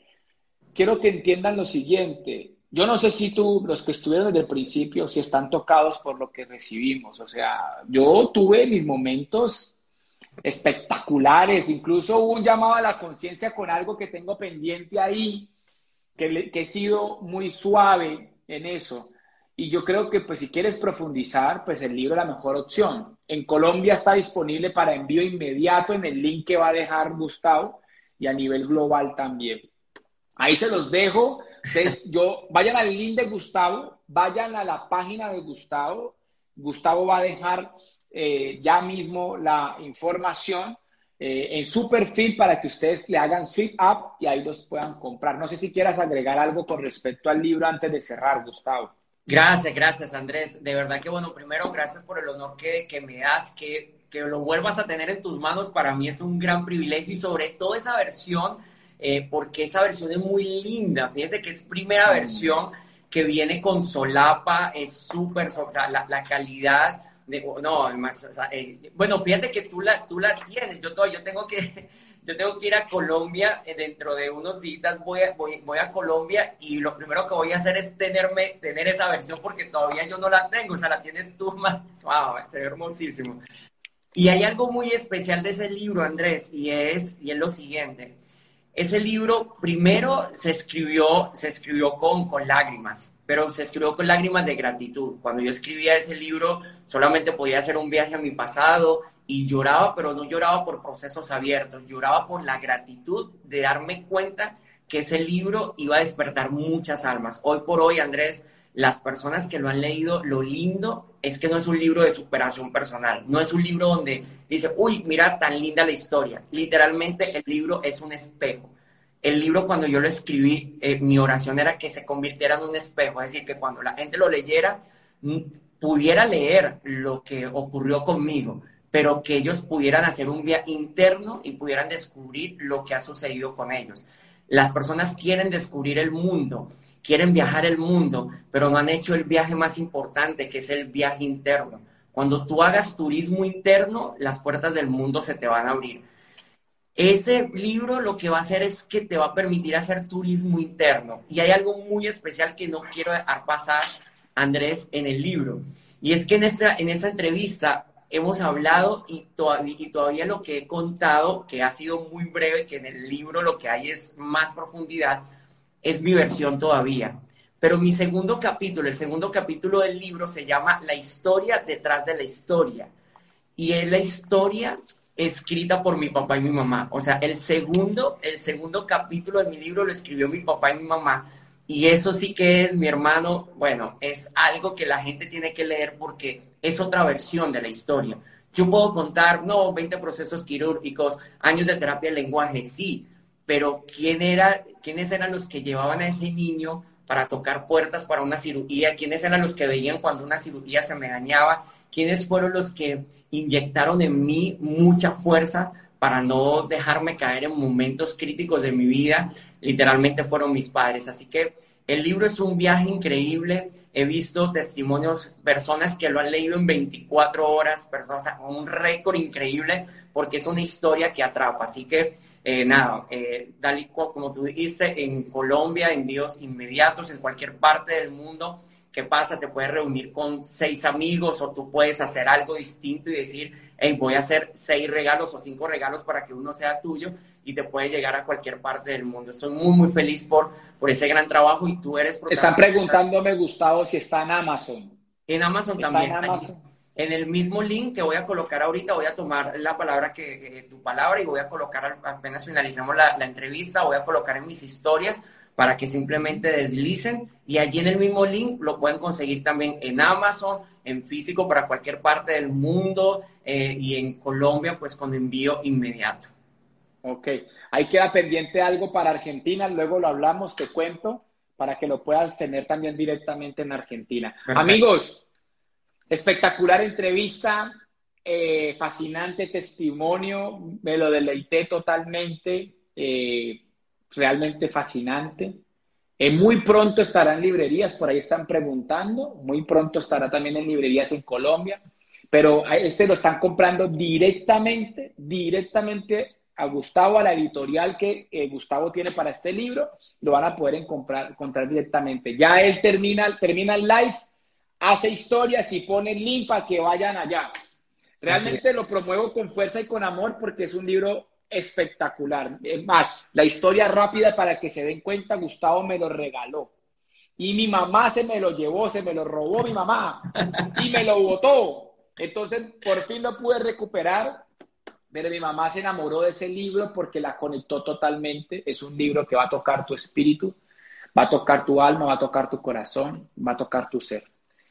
quiero que entiendan lo siguiente. Yo no sé si tú, los que estuvieron desde el principio, si están tocados por lo que recibimos. O sea, yo tuve mis momentos espectaculares, incluso hubo un llamado a la conciencia con algo que tengo pendiente ahí, que, que he sido muy suave en eso. Y yo creo que pues si quieres profundizar, pues el libro es la mejor opción. En Colombia está disponible para envío inmediato en el link que va a dejar Gustavo y a nivel global también. Ahí se los dejo. Entonces, yo, vayan al link de Gustavo, vayan a la página de Gustavo. Gustavo va a dejar eh, ya mismo la información eh, en su perfil para que ustedes le hagan sweep up y ahí los puedan comprar. No sé si quieras agregar algo con respecto al libro antes de cerrar, Gustavo. Gracias, gracias Andrés. De verdad que bueno, primero gracias por el honor que, me das, que, que, lo vuelvas a tener en tus manos. Para mí es un gran privilegio y sobre todo esa versión, eh, porque esa versión es muy linda. Fíjese que es primera mm. versión que viene con solapa, es súper, o sea, la, calidad no, además, eh, bueno, fíjate que tú la, tú la tienes, yo, yo tengo que yo tengo que ir a Colombia eh, dentro de unos días, voy a, voy, voy a Colombia y lo primero que voy a hacer es tenerme, tener esa versión porque todavía yo no la tengo, o sea, la tienes tú, más, wow, se ve hermosísimo. Y hay algo muy especial de ese libro, Andrés, y es, y es lo siguiente. Ese libro primero se escribió, se escribió con, con lágrimas, pero se escribió con lágrimas de gratitud. Cuando yo escribía ese libro, solamente podía hacer un viaje a mi pasado, y lloraba, pero no lloraba por procesos abiertos, lloraba por la gratitud de darme cuenta que ese libro iba a despertar muchas almas. Hoy por hoy, Andrés, las personas que lo han leído, lo lindo es que no es un libro de superación personal, no es un libro donde dice, uy, mira tan linda la historia. Literalmente el libro es un espejo. El libro cuando yo lo escribí, eh, mi oración era que se convirtiera en un espejo, es decir, que cuando la gente lo leyera, mm, pudiera leer lo que ocurrió conmigo pero que ellos pudieran hacer un viaje interno y pudieran descubrir lo que ha sucedido con ellos. Las personas quieren descubrir el mundo, quieren viajar el mundo, pero no han hecho el viaje más importante, que es el viaje interno. Cuando tú hagas turismo interno, las puertas del mundo se te van a abrir. Ese libro lo que va a hacer es que te va a permitir hacer turismo interno. Y hay algo muy especial que no quiero dejar pasar, Andrés, en el libro. Y es que en esa, en esa entrevista hemos hablado y y todavía lo que he contado, que ha sido muy breve, que en el libro lo que hay es más profundidad, es mi versión todavía. Pero mi segundo capítulo, el segundo capítulo del libro se llama La historia detrás de la historia. Y es la historia escrita por mi papá y mi mamá. O sea, el segundo, el segundo capítulo de mi libro lo escribió mi papá y mi mamá. Y eso sí que es, mi hermano, bueno, es algo que la gente tiene que leer porque es otra versión de la historia. Yo puedo contar, no, 20 procesos quirúrgicos, años de terapia de lenguaje, sí, pero ¿quién era, ¿quiénes eran los que llevaban a ese niño para tocar puertas para una cirugía? ¿Quiénes eran los que veían cuando una cirugía se me dañaba? ¿Quiénes fueron los que inyectaron en mí mucha fuerza para no dejarme caer en momentos críticos de mi vida? Literalmente fueron mis padres. Así que el libro es un viaje increíble. He visto testimonios, personas que lo han leído en 24 horas, personas, un récord increíble, porque es una historia que atrapa. Así que, eh, nada, eh, como tú dices, en Colombia, envíos inmediatos, en cualquier parte del mundo. ¿Qué pasa? Te puedes reunir con seis amigos o tú puedes hacer algo distinto y decir, hey, voy a hacer seis regalos o cinco regalos para que uno sea tuyo y te puede llegar a cualquier parte del mundo. Estoy muy, muy feliz por, por ese gran trabajo y tú eres... Están preguntándome, Gustavo, si está en Amazon. En Amazon también. En, Amazon? en el mismo link que voy a colocar ahorita, voy a tomar la palabra que, eh, tu palabra y voy a colocar, apenas finalicemos la, la entrevista, voy a colocar en mis historias para que simplemente deslicen y allí en el mismo link lo pueden conseguir también en Amazon, en físico para cualquier parte del mundo eh, y en Colombia pues con envío inmediato. Ok, ahí queda pendiente algo para Argentina, luego lo hablamos, te cuento, para que lo puedas tener también directamente en Argentina. Amigos, espectacular entrevista, eh, fascinante testimonio, me lo deleité totalmente. Eh, realmente fascinante. Eh, muy pronto estará en librerías, por ahí están preguntando, muy pronto estará también en librerías en Colombia, pero este lo están comprando directamente, directamente a Gustavo, a la editorial que eh, Gustavo tiene para este libro, lo van a poder encontrar, encontrar directamente. Ya él termina, termina el live, hace historias y pone el link para que vayan allá. Realmente lo promuevo con fuerza y con amor porque es un libro espectacular. Es más, la historia rápida para que se den cuenta, Gustavo me lo regaló. Y mi mamá se me lo llevó, se me lo robó mi mamá y me lo botó. Entonces, por fin lo pude recuperar. Pero mi mamá se enamoró de ese libro porque la conectó totalmente. Es un libro que va a tocar tu espíritu, va a tocar tu alma, va a tocar tu corazón, va a tocar tu ser.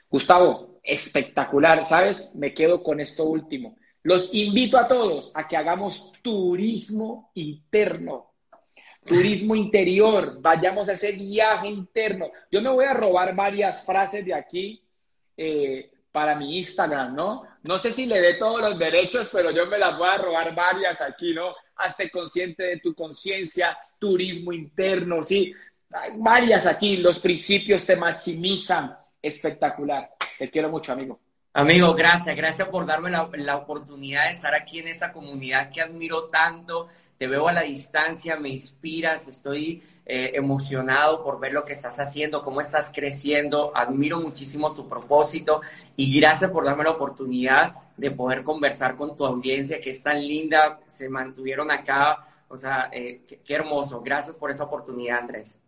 Gustavo, espectacular. ¿Sabes? Me quedo con esto último. Los invito a todos a que hagamos turismo interno, turismo interior, vayamos a ese viaje interno. Yo me voy a robar varias frases de aquí eh, para mi Instagram, ¿no? No sé si le dé todos los derechos, pero yo me las voy a robar varias aquí, ¿no? Hazte consciente de tu conciencia, turismo interno, sí. Hay varias aquí, los principios te maximizan. Espectacular. Te quiero mucho, amigo. Amigo, gracias, gracias por darme la, oportunidad de estar aquí en esa comunidad que admiro tanto. Te veo a la distancia, me inspiras, estoy eh, emocionado por ver lo que estás haciendo, cómo estás creciendo. Admiro muchísimo tu propósito y gracias por darme la oportunidad de poder conversar con tu audiencia que es tan linda. Se mantuvieron acá, o sea, eh, qué hermoso. Gracias por esa oportunidad, Andrés.